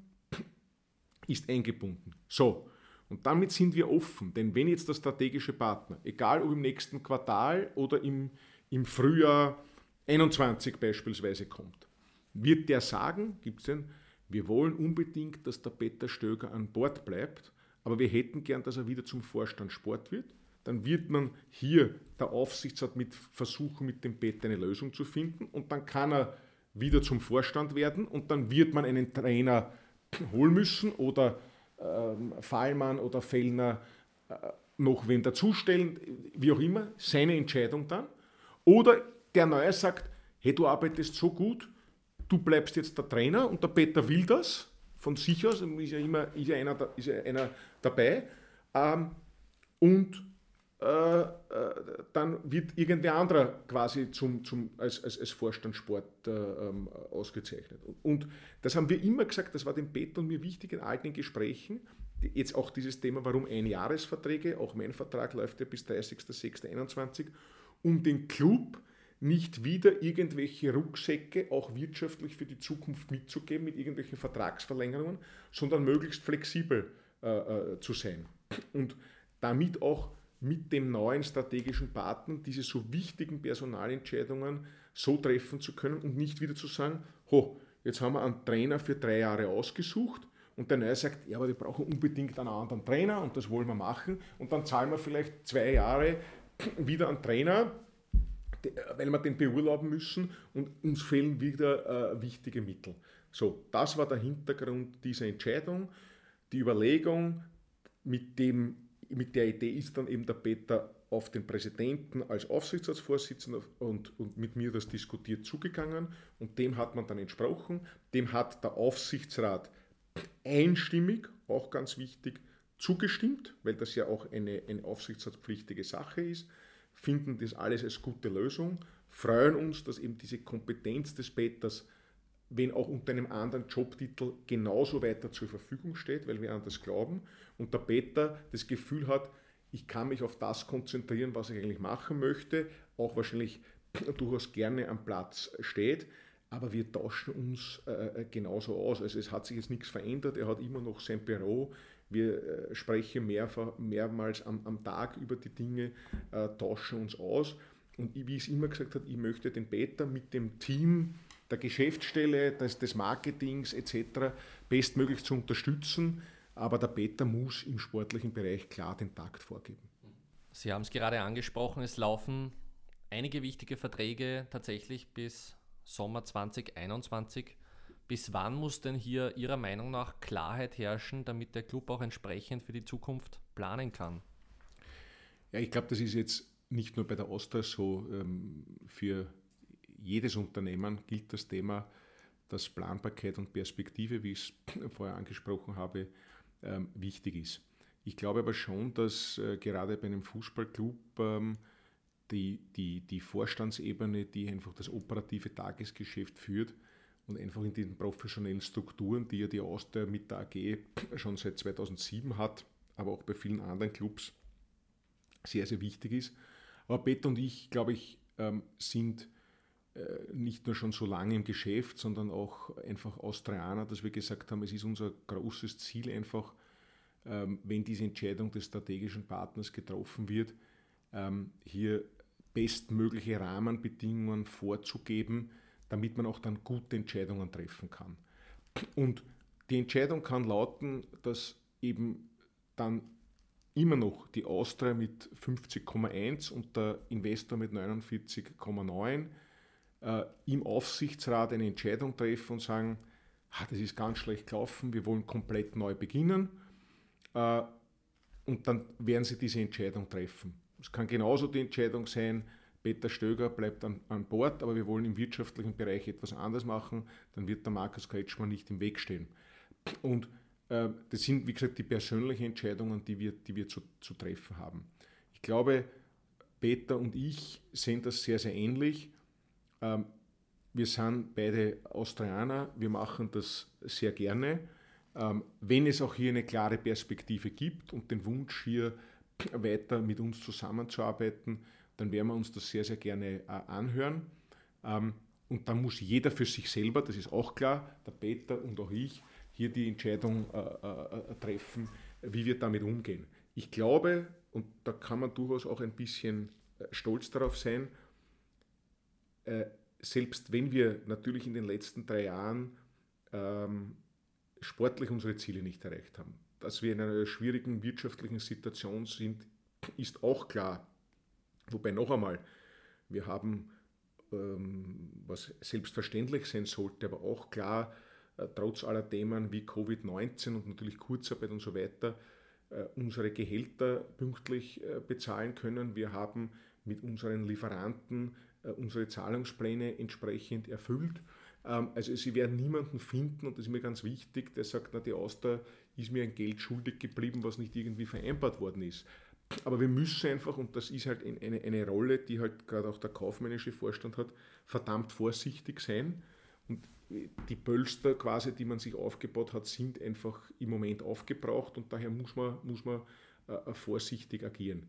ist eingebunden. So, und damit sind wir offen, denn wenn jetzt der strategische Partner, egal ob im nächsten Quartal oder im, im Frühjahr 21 beispielsweise kommt, wird der sagen, gibt es denn, wir wollen unbedingt, dass der Peter Stöger an Bord bleibt, aber wir hätten gern, dass er wieder zum Vorstand Sport wird dann wird man hier der Aufsichtsrat mit versuchen, mit dem Bett eine Lösung zu finden und dann kann er wieder zum Vorstand werden und dann wird man einen Trainer holen müssen oder ähm, Fallmann oder Fellner äh, noch wen dazustellen, wie auch immer, seine Entscheidung dann. Oder der Neue sagt, hey, du arbeitest so gut, du bleibst jetzt der Trainer und der Peter will das, von sich aus, ist ja immer ist ja einer, ist ja einer dabei. Ähm, und äh, äh, dann wird irgendwer anderer quasi zum, zum, als, als, als Vorstandssport äh, ähm, ausgezeichnet. Und, und, das haben wir immer gesagt, das war dem Peter und mir wichtig in all den Gesprächen. Jetzt auch dieses Thema, warum Einjahresverträge, auch mein Vertrag läuft ja bis 30.06.21, um den Club nicht wieder irgendwelche Rucksäcke auch wirtschaftlich für die Zukunft mitzugeben mit irgendwelchen Vertragsverlängerungen, sondern möglichst flexibel äh, äh zu sein. Und damit auch mit dem neuen strategischen Partner diese so wichtigen Personalentscheidungen so treffen zu können und nicht wieder zu sagen, ho, jetzt haben wir einen Trainer für drei Jahre ausgesucht und der Neue sagt, ja, aber wir brauchen unbedingt einen anderen Trainer und das wollen wir machen und dann zahlen wir vielleicht zwei Jahre wieder einen Trainer, weil wir den beurlauben müssen und uns fehlen wieder äh, wichtige Mittel. So, das war der Hintergrund dieser Entscheidung, die Überlegung, mit dem mit der Idee ist dann eben der Peter auf den Präsidenten als Aufsichtsratsvorsitzender und, und mit mir das diskutiert zugegangen und dem hat man dann entsprochen. Dem hat der Aufsichtsrat einstimmig, auch ganz wichtig, zugestimmt, weil das ja auch eine, eine aufsichtsratspflichtige Sache ist, finden das alles als gute Lösung, freuen uns, dass eben diese Kompetenz des Peters wenn auch unter einem anderen Jobtitel genauso weiter zur Verfügung steht, weil wir an das glauben. Und der Peter das Gefühl hat, ich kann mich auf das konzentrieren, was ich eigentlich machen möchte, auch wahrscheinlich durchaus gerne am Platz steht, aber wir tauschen uns äh, genauso aus. Also es hat sich jetzt nichts verändert, er hat immer noch sein Büro, wir äh, sprechen mehrfach, mehrmals am, am, Tag über die Dinge, äh, tauschen uns aus. Und wie ich es immer gesagt habe, ich möchte den Peter mit dem Team der Geschäftsstelle, des, des Marketings etc. bestmöglich zu unterstützen. Aber der Peter muss im sportlichen Bereich klar den Takt vorgeben. Sie haben es gerade angesprochen, es laufen einige wichtige Verträge tatsächlich bis Sommer 2021. Bis wann muss denn hier Ihrer Meinung nach Klarheit herrschen, damit der Club auch entsprechend für die Zukunft planen kann? Ja, ich glaube, das ist jetzt nicht nur bei der Oster so. Ähm, für jedes Unternehmen gilt das Thema, dass Planbarkeit und Perspektive, wie ich es vorher angesprochen habe, ähm, wichtig ist. Ich glaube aber schon, dass äh, gerade bei einem Fußballclub ähm, die, die, die Vorstandsebene, die einfach das operative Tagesgeschäft führt und einfach in den professionellen Strukturen, die ja die Austria mit der AG schon seit 2007 hat, aber auch bei vielen anderen Clubs sehr, sehr wichtig ist. Aber Peter und ich, glaube ich, ähm, sind nicht nur schon so lange im Geschäft, sondern auch einfach Austrianer, dass wir gesagt haben, es ist unser großes Ziel einfach, ähm, wenn diese Entscheidung des strategischen Partners getroffen wird, ähm, hier bestmögliche Rahmenbedingungen vorzugeben, damit man auch dann gute Entscheidungen treffen kann. Und die Entscheidung kann lauten, dass eben dann immer noch die Austria mit 50,1 und der Investor mit 49,9 äh, im Aufsichtsrat eine Entscheidung treffen und sagen, ah, das ist ganz schlecht gelaufen, wir wollen komplett neu beginnen. Äh, und dann werden sie diese Entscheidung treffen. Es kann genauso die Entscheidung sein, Peter Stöger bleibt an, an Bord, aber wir wollen im wirtschaftlichen Bereich etwas anders machen, dann wird der Markus Kretschmann nicht im Weg stehen. Und äh, das sind, wie gesagt, die persönlichen Entscheidungen, die wir, die wir zu, zu treffen haben. Ich glaube, Peter und ich sehen das sehr, sehr ähnlich. Ähm, wir sind beide Austrianer, wir machen das sehr gerne. Ähm, wenn es auch hier eine klare Perspektive gibt und den Wunsch, hier weiter mit uns zusammenzuarbeiten, dann werden wir uns das sehr, sehr gerne äh, anhören. Ähm, und dann muss jeder für sich selber, das ist auch klar, der Peter und auch ich, hier die Entscheidung äh, äh, treffen, wie wir damit umgehen. Ich glaube, und da kann man durchaus auch ein bisschen stolz darauf sein, selbst wenn wir natürlich in den letzten drei Jahren ähm, sportlich unsere Ziele nicht erreicht haben, dass wir in einer schwierigen wirtschaftlichen Situation sind, ist auch klar. Wobei noch einmal, wir haben, ähm, was selbstverständlich sein sollte, aber auch klar, äh, trotz aller Themen wie Covid-19 und natürlich Kurzarbeit und so weiter, äh, unsere Gehälter pünktlich äh, bezahlen können. Wir haben mit unseren Lieferanten unsere Zahlungspläne entsprechend erfüllt. Ähm, also Sie werden niemanden finden, und das ist mir ganz wichtig, der sagt, na, die Auster ist mir ein Geld schuldig geblieben, was nicht irgendwie vereinbart worden ist. Aber wir müssen einfach, und das ist halt eine, eine Rolle, die halt gerade auch der kaufmännische Vorstand hat, verdammt vorsichtig sein. Und die Pölster quasi, die man sich aufgebaut hat, sind einfach im Moment aufgebraucht und daher muss man, muss man äh, vorsichtig agieren.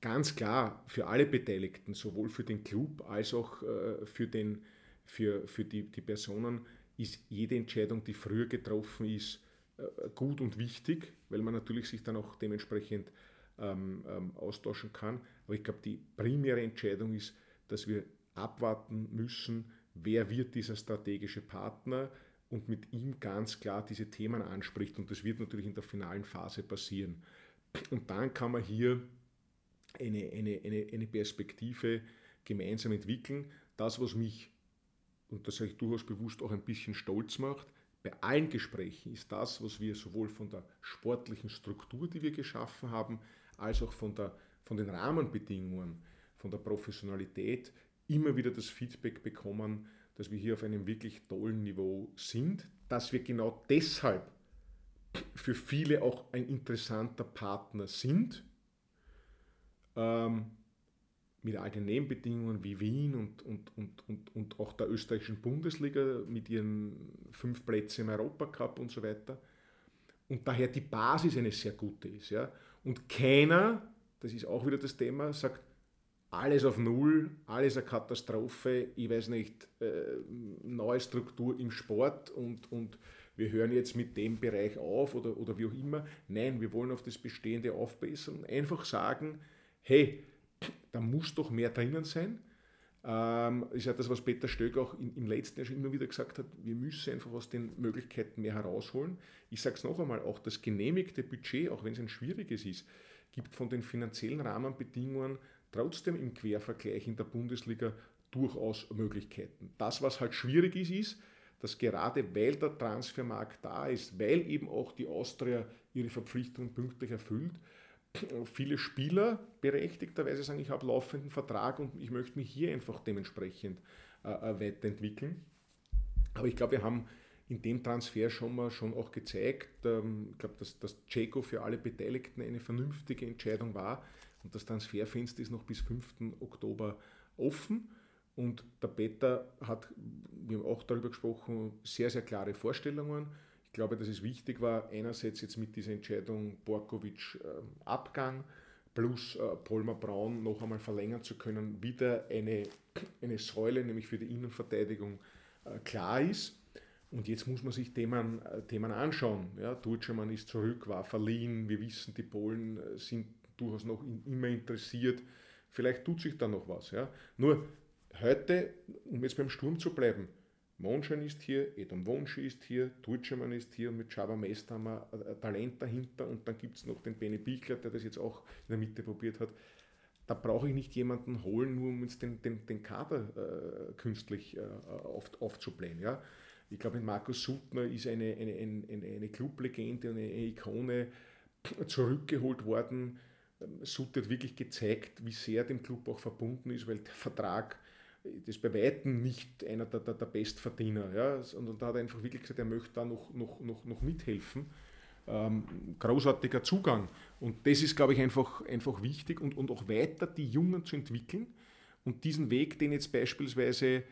Ganz klar für alle Beteiligten, sowohl für den Club als auch äh, für, den, für, für die, die Personen, ist jede Entscheidung, die früher getroffen ist, äh, gut und wichtig, weil man natürlich sich dann auch dementsprechend ähm, ähm, austauschen kann. Aber ich glaube, die primäre Entscheidung ist, dass wir abwarten müssen, wer wird dieser strategische Partner und mit ihm ganz klar diese Themen anspricht. Und das wird natürlich in der finalen Phase passieren. Und dann kann man hier eine, eine, eine, eine Perspektive gemeinsam entwickeln. Das, was mich, und das sage ich durchaus bewusst, auch ein bisschen stolz macht, bei allen Gesprächen ist das, was wir sowohl von der sportlichen Struktur, die wir geschaffen haben, als auch von, der, von den Rahmenbedingungen, von der Professionalität immer wieder das Feedback bekommen, dass wir hier auf einem wirklich tollen Niveau sind, dass wir genau deshalb für viele auch ein interessanter Partner sind, ähm, mit all den Nebenbedingungen wie Wien und, und, und, und, und auch der österreichischen Bundesliga mit ihren fünf Plätzen im Europacup und so weiter. Und daher die Basis eine sehr gute ist. Ja? Und keiner, das ist auch wieder das Thema, sagt, alles auf Null, alles eine Katastrophe, ich weiß nicht, äh, neue Struktur im Sport und, und wir hören jetzt mit dem Bereich auf oder, oder wie auch immer. Nein, wir wollen auf das Bestehende aufbessern einfach sagen, hey, da muss doch mehr drinnen sein. Ähm, ist ja das, was Peter Stöck auch in, im letzten Jahr schon immer wieder gesagt hat, wir müssen einfach aus den Möglichkeiten mehr herausholen. Ich sage es noch einmal, auch das genehmigte Budget, auch wenn es ein schwieriges ist, gibt von den finanziellen Rahmenbedingungen trotzdem im Quervergleich in der Bundesliga durchaus Möglichkeiten. Das, was halt schwierig ist, ist, dass gerade weil der Transfermarkt da ist, weil eben auch die Austria ihre Verpflichtungen pünktlich erfüllt, viele Spieler berechtigterweise sagen, ich habe laufenden Vertrag und ich möchte mich hier einfach dementsprechend äh, äh, weiterentwickeln. Aber ich glaube, wir haben in dem Transfer schon mal schon auch gezeigt, ähm, ich glaube, dass, dass Ceco für alle Beteiligten eine vernünftige Entscheidung war und das Transferfenster ist noch bis 5. Oktober offen. Und der Peter hat, wir haben auch darüber gesprochen, sehr, sehr klare Vorstellungen. Ich glaube, dass es wichtig war, einerseits jetzt mit dieser Entscheidung Borkovic äh, Abgang plus äh, Polmer Braun noch einmal verlängern zu können, wieder eine, eine Säule, nämlich für die Innenverteidigung, äh, klar ist. Und jetzt muss man sich Themen, äh, Themen anschauen. Ja, Dutschemann ist zurück, war verliehen. Wir wissen, die Polen sind durchaus noch in, immer interessiert. Vielleicht tut sich da noch was. Ja. Nur heute, um jetzt beim Sturm zu bleiben, Monschan ist hier, Edom Wonschi ist hier, Dutschemann ist hier und mit Chava Mest haben wir ein Talent dahinter und dann gibt es noch den Benny Bichler, der das jetzt auch in der Mitte probiert hat. Da brauche ich nicht jemanden holen, nur um jetzt den, den, den Kader äh, künstlich äh, auf, aufzublähen. Ja? Ich glaube, Markus Suttner ist eine, eine, eine, eine Clublegende, eine Ikone zurückgeholt worden. Sutter hat wirklich gezeigt, wie sehr dem Club auch verbunden ist, weil der Vertrag ist bei Weitem nicht einer der, der, der Bestverdiener. Ja? Und, und da hat er einfach wirklich gesagt, er möchte da noch, noch, noch, noch mithelfen. Ähm, großartiger Zugang. Und das ist, glaube ich, einfach, einfach wichtig und, und auch weiter die Jungen zu entwickeln. Und diesen Weg, den jetzt beispielsweise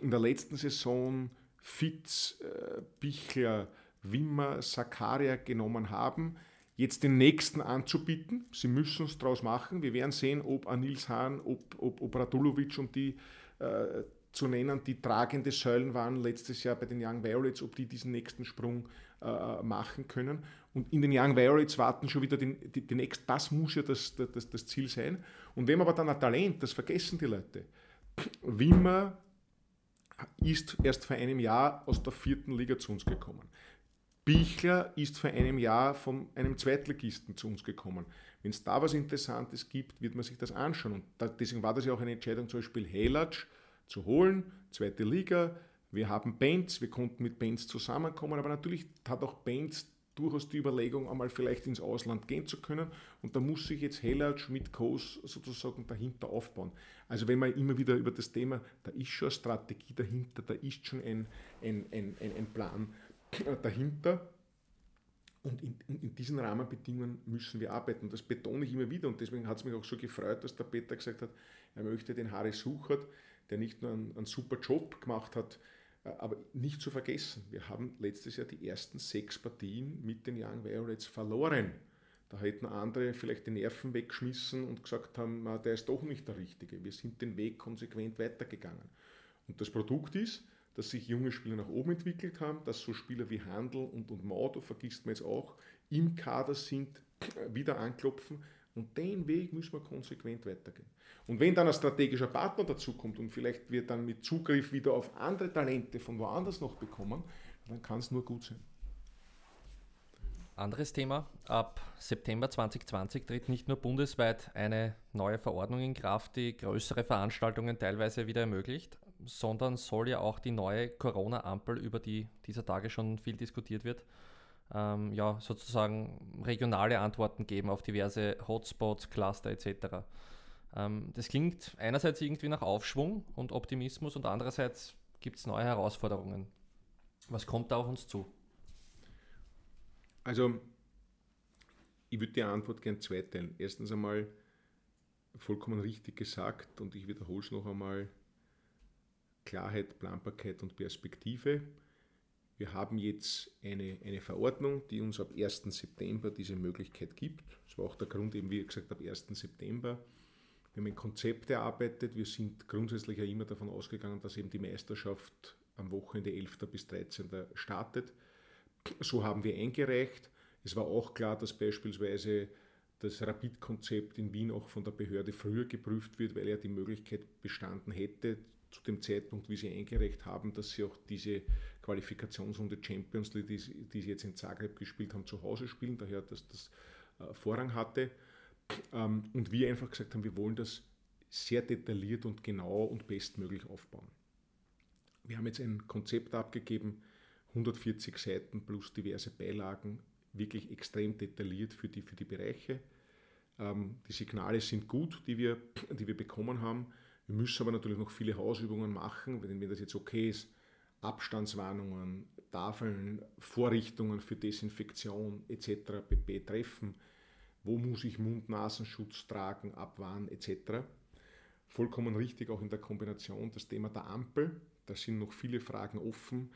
in der letzten Saison Fitz, äh, Bichler, Wimmer, Sakaria genommen haben, jetzt den nächsten anzubieten. Sie müssen es daraus machen. Wir werden sehen, ob Anils Hahn, ob, ob, ob Radulovic und die äh, zu nennen, die tragende Säulen waren letztes Jahr bei den Young Violets, ob die diesen nächsten Sprung äh, machen können. Und in den Young Violets warten schon wieder den, die, die nächste, das muss ja das, das, das Ziel sein. Und wenn man aber dann ein Talent, das vergessen die Leute, Wimmer ist erst vor einem Jahr aus der vierten Liga zu uns gekommen. Bichler ist vor einem Jahr von einem Zweitligisten zu uns gekommen. Wenn es da was Interessantes gibt, wird man sich das anschauen. Und da, deswegen war das ja auch eine Entscheidung, zum Beispiel Helatsch zu holen, zweite Liga. Wir haben Bands, wir konnten mit Bands zusammenkommen, aber natürlich hat auch Bands durchaus die Überlegung, einmal vielleicht ins Ausland gehen zu können. Und da muss sich jetzt Helatsch mit Kos sozusagen dahinter aufbauen. Also wenn man immer wieder über das Thema, da ist schon eine Strategie dahinter, da ist schon ein, ein, ein, ein Plan dahinter. Und in, in, diesen Rahmenbedingungen müssen wir arbeiten. Und das betone ich immer wieder. Und deswegen hat es mich auch so gefreut, dass der Peter gesagt hat, er möchte den Harry Suchert, der nicht nur einen, einen super Job gemacht hat, äh, aber nicht zu vergessen, wir haben letztes Jahr die ersten sechs Partien mit den Young Violets verloren. Da hätten andere vielleicht die Nerven weggeschmissen und gesagt haben, der ist doch nicht der Richtige. Wir sind den Weg konsequent weitergegangen. Und das Produkt ist, dass sich junge Spieler nach oben entwickelt haben, dass so Spieler wie Handel und, und Maudo, vergisst man jetzt auch, im Kader sind, wieder anklopfen. Und den Weg müssen wir konsequent weitergehen. Und wenn dann ein strategischer Partner dazukommt und vielleicht wir dann mit Zugriff wieder auf andere Talente von woanders noch bekommen, dann kann es nur gut sein. Anderes Thema. Ab September 2020 tritt nicht nur bundesweit eine neue Verordnung in Kraft, die größere Veranstaltungen teilweise wieder ermöglicht, sondern soll ja auch die neue Corona-Ampel, über die dieser Tage schon viel diskutiert wird, ähm, ja, sozusagen regionale Antworten geben auf diverse Hotspots, Cluster etc. Ähm, das klingt einerseits irgendwie nach Aufschwung und Optimismus und andererseits gibt es neue Herausforderungen. Was kommt da auf uns zu? Also, ich würde die Antwort gerne zweiteilen. Erstens einmal vollkommen richtig gesagt und ich wiederhole es noch einmal, Klarheit, Planbarkeit und Perspektive. Wir haben jetzt eine, eine Verordnung, die uns ab 1. September diese Möglichkeit gibt. Das war auch der Grund, eben wie gesagt, ab 1. September. Wir haben ein Konzept erarbeitet. Wir sind grundsätzlich ja immer davon ausgegangen, dass eben die Meisterschaft am Wochenende 11. bis 13. startet. So haben wir eingereicht. Es war auch klar, dass beispielsweise das Rapid-Konzept in Wien auch von der Behörde früher geprüft wird, weil ja die Möglichkeit bestanden hätte, zu dem Zeitpunkt, wie sie eingereicht haben, dass sie auch diese Qualifikationsrunde Champions League, die, die sie jetzt in Zagreb gespielt haben, zu Hause spielen, daher dass das äh, Vorrang hatte. Ähm, und wir einfach gesagt haben, wir wollen das sehr detailliert und genau und bestmöglich aufbauen. Wir haben jetzt ein Konzept abgegeben, 140 Seiten plus diverse Beilagen, wirklich extrem detailliert für die, für die Bereiche. Ähm, die Signale sind gut, die wir, die wir bekommen haben. Wir müssen aber natürlich noch viele Hausübungen machen, wenn, wenn das jetzt okay ist. Abstandswarnungen, Tafeln, Vorrichtungen für Desinfektion etc. betreffen. Wo muss ich Mund-Nasenschutz tragen, ab wann etc. Vollkommen richtig auch in der Kombination das Thema der Ampel. Da sind noch viele Fragen offen.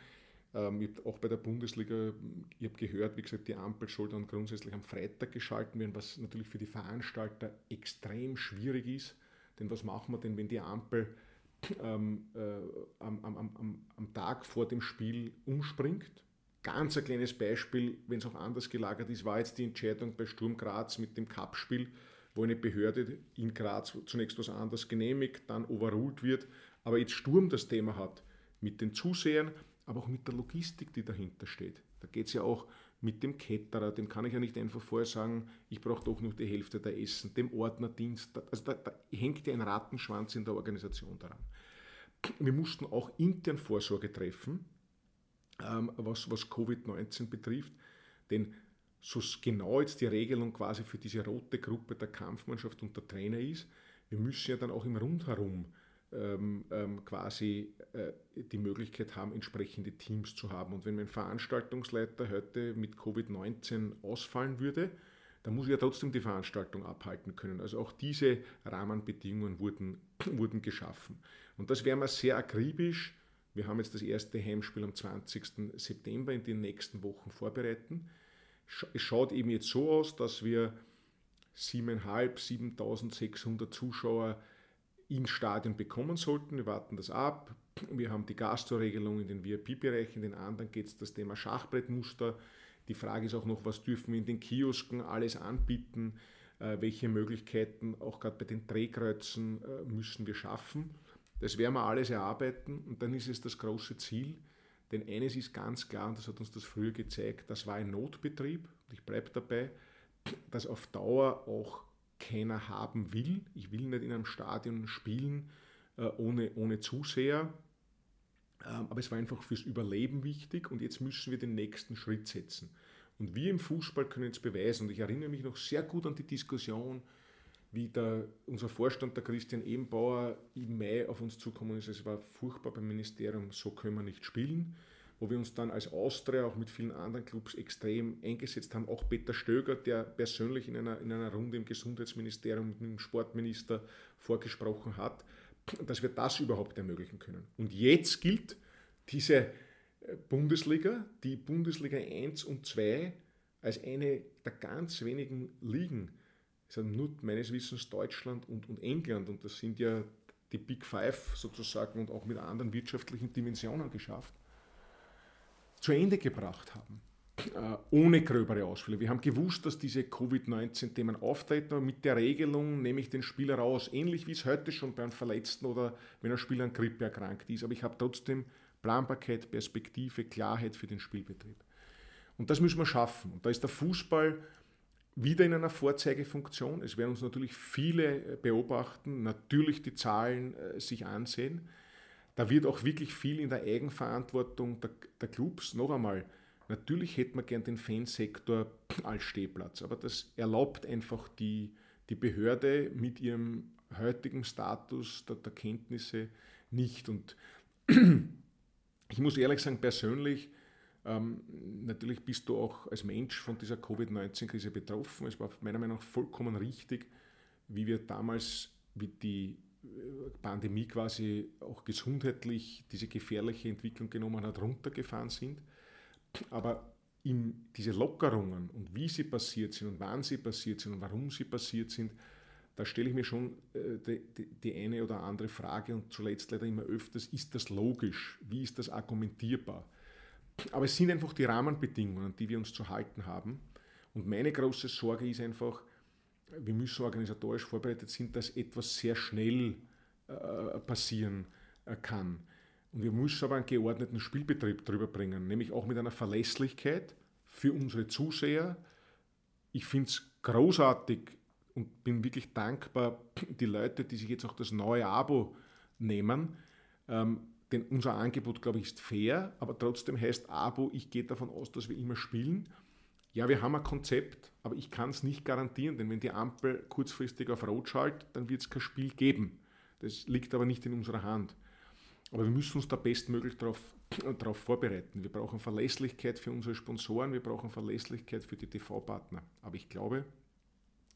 Ähm, auch bei der Bundesliga, ich habe gehört, wie gesagt, die Ampel soll dann grundsätzlich am Freitag geschalten werden, was natürlich für die Veranstalter extrem schwierig ist. Denn was machen wir denn, wenn die Ampel ähm, äh, am, am, am, am Tag vor dem Spiel umspringt? Ganz ein kleines Beispiel, wenn es auch anders gelagert ist, war jetzt die Entscheidung bei Sturm Graz mit dem Cup-Spiel, wo eine Behörde in Graz zunächst was anderes genehmigt, dann overruled wird, aber jetzt Sturm das Thema hat mit den Zusehern, aber auch mit der Logistik, die dahinter steht. Da geht es ja auch mit dem Ketterer, dem kann ich ja nicht einfach vorher sagen, ich brauche doch noch die Hälfte der Essen, dem Ordnerdienst, also da, da hängt ja ein Rattenschwanz in der Organisation daran. Wir mussten auch intern Vorsorge treffen, ähm, was, was Covid-19 betrifft, denn so genau jetzt die Regelung quasi für diese rote Gruppe der Kampfmannschaft und der Trainer ist, wir müssen ja dann auch im Rundherum quasi äh, die Möglichkeit haben, entsprechende Teams zu haben. Und wenn mein Veranstaltungsleiter heute mit Covid-19 ausfallen würde, dann muss ich ja trotzdem die Veranstaltung abhalten können. Also auch diese Rahmenbedingungen wurden, wurden geschaffen. Und das werden wir sehr akribisch. Wir haben jetzt das erste Heimspiel am 20. September in den nächsten Wochen vorbereiten. Es schaut eben jetzt so aus, dass wir 7.500, 7.600 Zuschauer ins Stadion bekommen sollten. Wir warten das ab. Wir haben die Gastorregelung in den VIP-Bereichen, in den anderen geht es das Thema Schachbrettmuster. Die Frage ist auch noch, was dürfen wir in den Kiosken alles anbieten, äh, welche Möglichkeiten auch gerade bei den Drehkreuzen äh, müssen wir schaffen. Das werden wir alles erarbeiten und dann ist es das große Ziel. Denn eines ist ganz klar, und das hat uns das früher gezeigt, das war ein Notbetrieb, ich bleibe dabei, dass auf Dauer auch keiner haben will. Ich will nicht in einem Stadion spielen äh, ohne, ohne Zuseher. Ähm, aber es war einfach fürs Überleben wichtig und jetzt müssen wir den nächsten Schritt setzen. Und wir im Fußball können es beweisen. Und ich erinnere mich noch sehr gut an die Diskussion, wie der, unser Vorstand, der Christian Ebenbauer, im Mai auf uns zukommen ist. Es war furchtbar beim Ministerium, so können wir nicht spielen wo wir uns dann als Austria auch mit vielen anderen Clubs extrem eingesetzt haben. Auch Peter Stöger, der persönlich in einer, in einer Runde im Gesundheitsministerium mit dem Sportminister vorgesprochen hat, dass wir das überhaupt ermöglichen können. Und jetzt gilt diese äh, Bundesliga, die Bundesliga 1 und 2, als eine der ganz wenigen Ligen. Es haben nur meines Wissens Deutschland und, und England und das sind ja die Big Five sozusagen und auch mit anderen wirtschaftlichen Dimensionen geschafft zu Ende gebracht haben, äh, ohne gröbere Ausfälle. Wir haben gewusst, dass diese Covid-19-Themen auftreten, aber mit der Regelung nehme ich den Spieler raus, ähnlich wie es heute schon bei einem Verletzten oder wenn ein Spieler an Grippe erkrankt ist. Aber ich habe trotzdem Planbarkeit, Perspektive, Klarheit für den Spielbetrieb. Und das müssen wir schaffen. Und da ist der Fußball wieder in einer Vorzeigefunktion. Es werden uns natürlich viele beobachten, natürlich die Zahlen äh, sich ansehen da wird auch wirklich viel in der Eigenverantwortung der, der Clubs. Noch einmal, natürlich hätte man gern den Fansektor als Stehplatz, aber das erlaubt einfach die, die Behörde mit ihrem heutigen Status der, der Kenntnisse nicht. Und ich muss ehrlich sagen, persönlich, ähm, natürlich bist du auch als Mensch von dieser Covid-19-Krise betroffen. Es war meiner Meinung nach vollkommen richtig, wie wir damals, wie die Pandemie quasi auch gesundheitlich diese gefährliche Entwicklung genommen hat, runtergefahren sind. Aber in diese Lockerungen und wie sie passiert sind und wann sie passiert sind und warum sie passiert sind, da stelle ich mir schon äh, die, die, eine oder andere Frage und zuletzt leider immer öfters, ist das logisch? Wie ist das argumentierbar? Aber es sind einfach die Rahmenbedingungen, die wir uns zu halten haben. Und meine große Sorge ist einfach, wir müssen organisatorisch vorbereitet sind, dass etwas sehr schnell äh, passieren äh, kann. Und wir müssen aber einen geordneten Spielbetrieb drüber bringen, nämlich auch mit einer Verlässlichkeit für unsere Zuseher. Ich finde es großartig und bin wirklich dankbar, die Leute, die sich jetzt auch das neue Abo nehmen, ähm, denn unser Angebot, glaube ich, ist fair, aber trotzdem heißt Abo, ich gehe davon aus, dass wir immer spielen. Ja, wir haben ein Konzept, aber ich kann es nicht garantieren, denn wenn die Ampel kurzfristig auf Rot schaltet, dann wird es kein Spiel geben. Das liegt aber nicht in unserer Hand. Aber wir müssen uns da bestmöglich darauf, vorbereiten. Wir brauchen Verlässlichkeit für unsere Sponsoren, wir brauchen Verlässlichkeit für die TV-Partner. Aber ich glaube,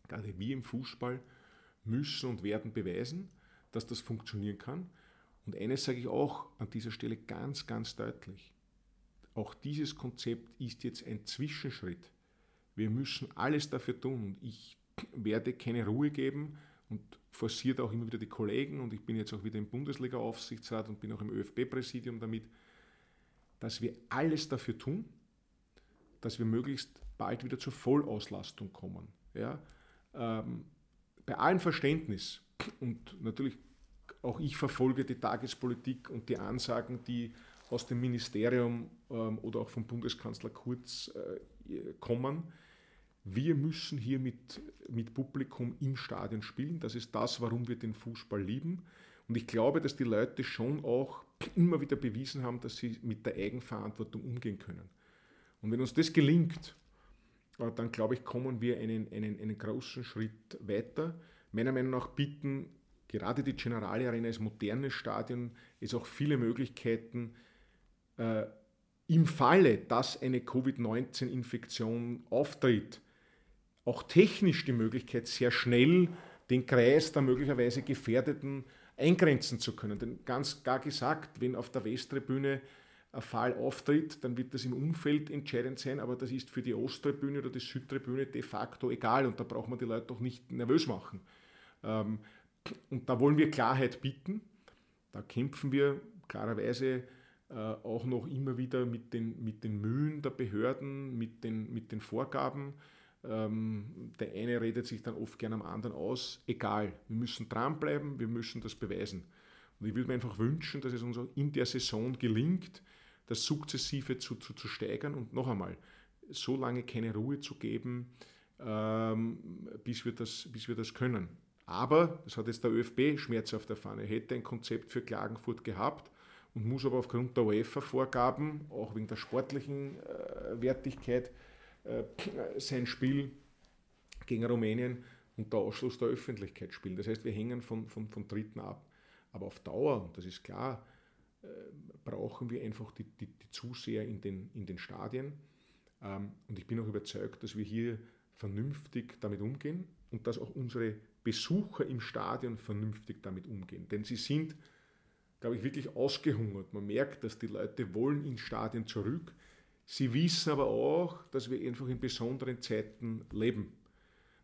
gerade wir im Fußball müssen und werden beweisen, dass das funktionieren kann. Und eines sage ich auch an dieser Stelle ganz, ganz deutlich. Auch dieses Konzept ist jetzt ein Zwischenschritt. Wir müssen alles dafür tun und ich werde keine Ruhe geben und forciert auch immer wieder die Kollegen und ich bin jetzt auch wieder im Bundesliga-Aufsichtsrat und bin auch im ÖFB-Präsidium damit, dass wir alles dafür tun, dass wir möglichst bald wieder zur Vollauslastung kommen. Ja? Ähm, bei allem Verständnis und natürlich auch ich verfolge die Tagespolitik und die Ansagen, die aus dem Ministerium ähm, oder auch vom Bundeskanzler Kurz äh, kommen. Wir müssen hier mit, mit Publikum im Stadion spielen. Das ist das, warum wir den Fußball lieben. Und ich glaube, dass die Leute schon auch immer wieder bewiesen haben, dass sie mit der Eigenverantwortung umgehen können. Und wenn uns das gelingt, äh, dann glaube ich, kommen wir einen, einen, einen großen Schritt weiter. Meiner Meinung nach bieten gerade die Generale Arena als modernes Stadion es auch viele Möglichkeiten, äh, im Falle, dass eine Covid-19-Infektion auftritt, auch technisch die Möglichkeit, sehr schnell den Kreis der möglicherweise Gefährdeten eingrenzen zu können. Denn ganz gar gesagt, wenn auf der Westtribüne ein Fall auftritt, dann wird das im Umfeld entscheidend sein, aber das ist für die Osttribüne oder die Südtribüne de facto egal und da braucht man die Leute doch nicht nervös machen. Ähm, und da wollen wir Klarheit bieten. Da kämpfen wir klarerweise auch noch immer wieder mit den, mit den Mühen der Behörden, mit den, mit den Vorgaben. Ähm, der eine redet sich dann oft gerne am anderen aus. Egal, wir müssen dranbleiben, wir müssen das beweisen. Und ich würde mir einfach wünschen, dass es uns in der Saison gelingt, das sukzessive zu, zu, zu steigern und noch einmal, so lange keine Ruhe zu geben, ähm, bis, wir das, bis wir das können. Aber, das hat jetzt der ÖFB schmerzhaft erfahren, er hätte ein Konzept für Klagenfurt gehabt und muss aber aufgrund der UEFA-Vorgaben, auch wegen der sportlichen äh, Wertigkeit, äh, sein Spiel gegen Rumänien unter Ausschluss der Öffentlichkeit spielen. Das heißt, wir hängen von, von, von Dritten ab. Aber auf Dauer, das ist klar, äh, brauchen wir einfach die, die, die, Zuseher in den, in den Stadien. Ähm, und ich bin auch überzeugt, dass wir hier vernünftig damit umgehen und dass auch unsere Besucher im Stadion vernünftig damit umgehen. Denn sie sind, glaube ich, wirklich ausgehungert. Man merkt, dass die Leute wollen ins Stadion zurück. Sie wissen aber auch, dass wir einfach in besonderen Zeiten leben.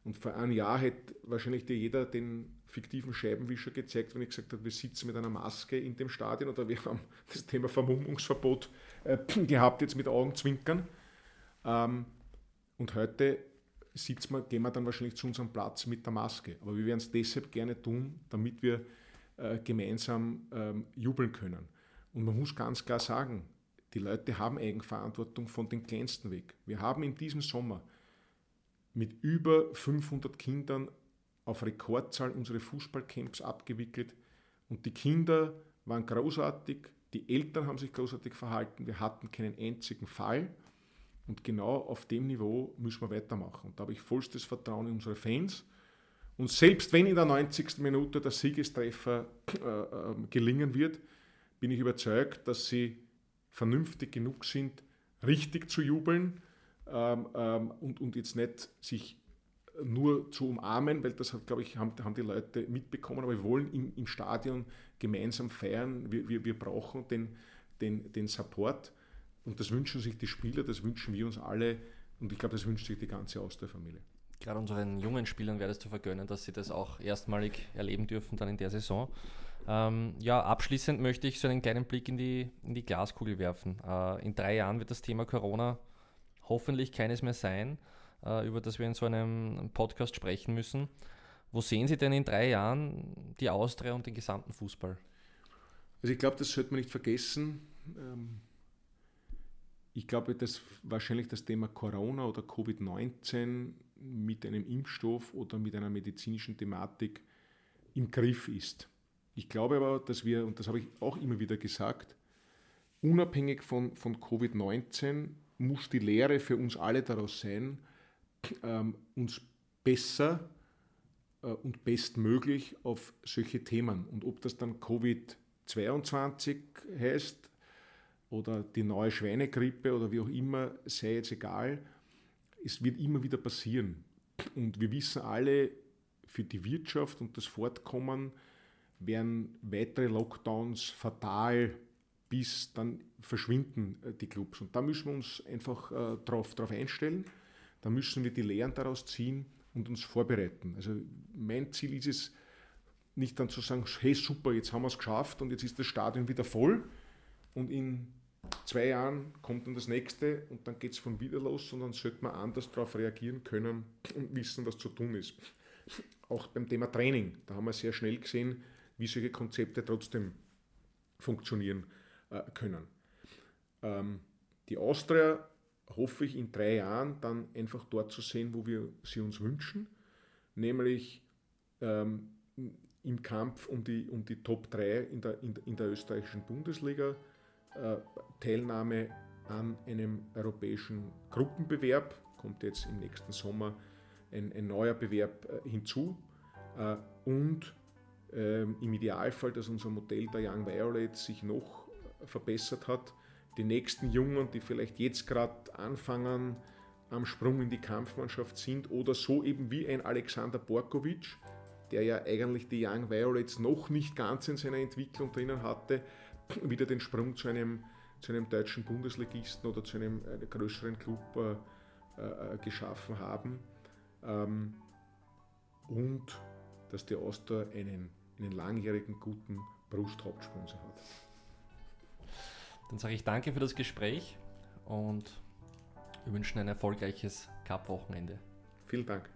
Und vor einem Jahr hätte wahrscheinlich dir jeder den fiktiven Scheibenwischer gezeigt, wenn ich gesagt habe, wir sitzen mit einer Maske in dem Stadion oder wir haben das Thema Vermummungsverbot äh, gehabt, jetzt mit Augenzwinkern. Ähm, und heute sitzen wir, gehen wir dann wahrscheinlich zu unserem Platz mit der Maske. Aber wir werden es deshalb gerne tun, damit wir äh, gemeinsam ähm, jubeln können. Und man muss ganz klar sagen, die Leute haben Eigenverantwortung von den kleinsten weg. Wir haben in diesem Sommer mit über 500 Kindern auf Rekordzahl unsere Fußballcamps abgewickelt und die Kinder waren großartig, die Eltern haben sich großartig verhalten, wir hatten keinen einzigen Fall und genau auf dem Niveau müssen wir weitermachen. Und da habe ich vollstes Vertrauen in unsere Fans. Und selbst wenn in der 90. Minute der Siegestreffer äh, äh, gelingen wird, bin ich überzeugt, dass sie vernünftig genug sind, richtig zu jubeln ähm, ähm, und, und jetzt nicht sich nur zu umarmen, weil das, glaube ich, haben, haben die Leute mitbekommen, aber wir wollen im, im Stadion gemeinsam feiern. Wir, wir, wir brauchen den, den, den Support. Und das wünschen sich die Spieler, das wünschen wir uns alle und ich glaube, das wünscht sich die ganze Austria-Familie. Gerade unseren jungen Spielern wäre es zu vergönnen, dass sie das auch erstmalig erleben dürfen dann in der Saison. Ähm, ja, abschließend möchte ich so einen kleinen Blick in die, in die Glaskugel werfen. Äh, in drei Jahren wird das Thema Corona hoffentlich keines mehr sein, äh, über das wir in so einem Podcast sprechen müssen. Wo sehen Sie denn in drei Jahren die Austria und den gesamten Fußball? Also ich glaube, das sollte man nicht vergessen. Ähm ich glaube, dass wahrscheinlich das Thema Corona oder Covid-19 mit einem Impfstoff oder mit einer medizinischen Thematik im Griff ist. Ich glaube aber, dass wir, und das habe ich auch immer wieder gesagt, unabhängig von, von Covid-19 muss die Lehre für uns alle daraus sein, ähm, uns besser äh, und bestmöglich auf solche Themen. Und ob das dann Covid-22 heißt oder die neue Schweinegrippe oder wie auch immer, sei jetzt egal, es wird immer wieder passieren. Und wir wissen alle, für die Wirtschaft und das Fortkommen werden weitere Lockdowns fatal bis dann verschwinden äh, die Clubs. Und da müssen wir uns einfach äh, drauf, drauf einstellen. Da müssen wir die Lehren daraus ziehen und uns vorbereiten. Also mein Ziel ist es, nicht dann zu sagen, hey super, jetzt haben wir es geschafft und jetzt ist das Stadion wieder voll und in zwei Jahren kommt dann das nächste und dann geht es von wieder los, sondern sollte man anders darauf reagieren können und wissen, was zu tun ist. Auch beim Thema Training, da haben wir sehr schnell gesehen, wie solche Konzepte trotzdem funktionieren äh, können. Ähm, die Austria hoffe ich in drei Jahren dann einfach dort zu sehen, wo wir sie uns wünschen, nämlich ähm, im Kampf um die, um die Top 3 in der, in, in der österreichischen Bundesliga, Teilnahme an einem europäischen Gruppenbewerb, kommt jetzt im nächsten Sommer ein, ein neuer Bewerb äh, hinzu. Äh, und ähm, im Idealfall, dass unser Modell der Young Violets sich noch verbessert hat, die nächsten Jungen, die vielleicht jetzt gerade anfangen, am Sprung in die Kampfmannschaft sind oder so eben wie ein Alexander Borkovic, der ja eigentlich die Young Violets noch nicht ganz in seiner Entwicklung drinnen hatte, wieder den Sprung zu einem, zu einem deutschen Bundesligisten oder zu einem äh, größeren Club äh, äh, geschaffen haben. Ähm, und dass die Oster einen, einen langjährigen guten Brusthauptsponsor hat. Dann sage ich danke für das Gespräch und wir wünschen ein erfolgreiches Cup-Wochenende. Vielen Dank.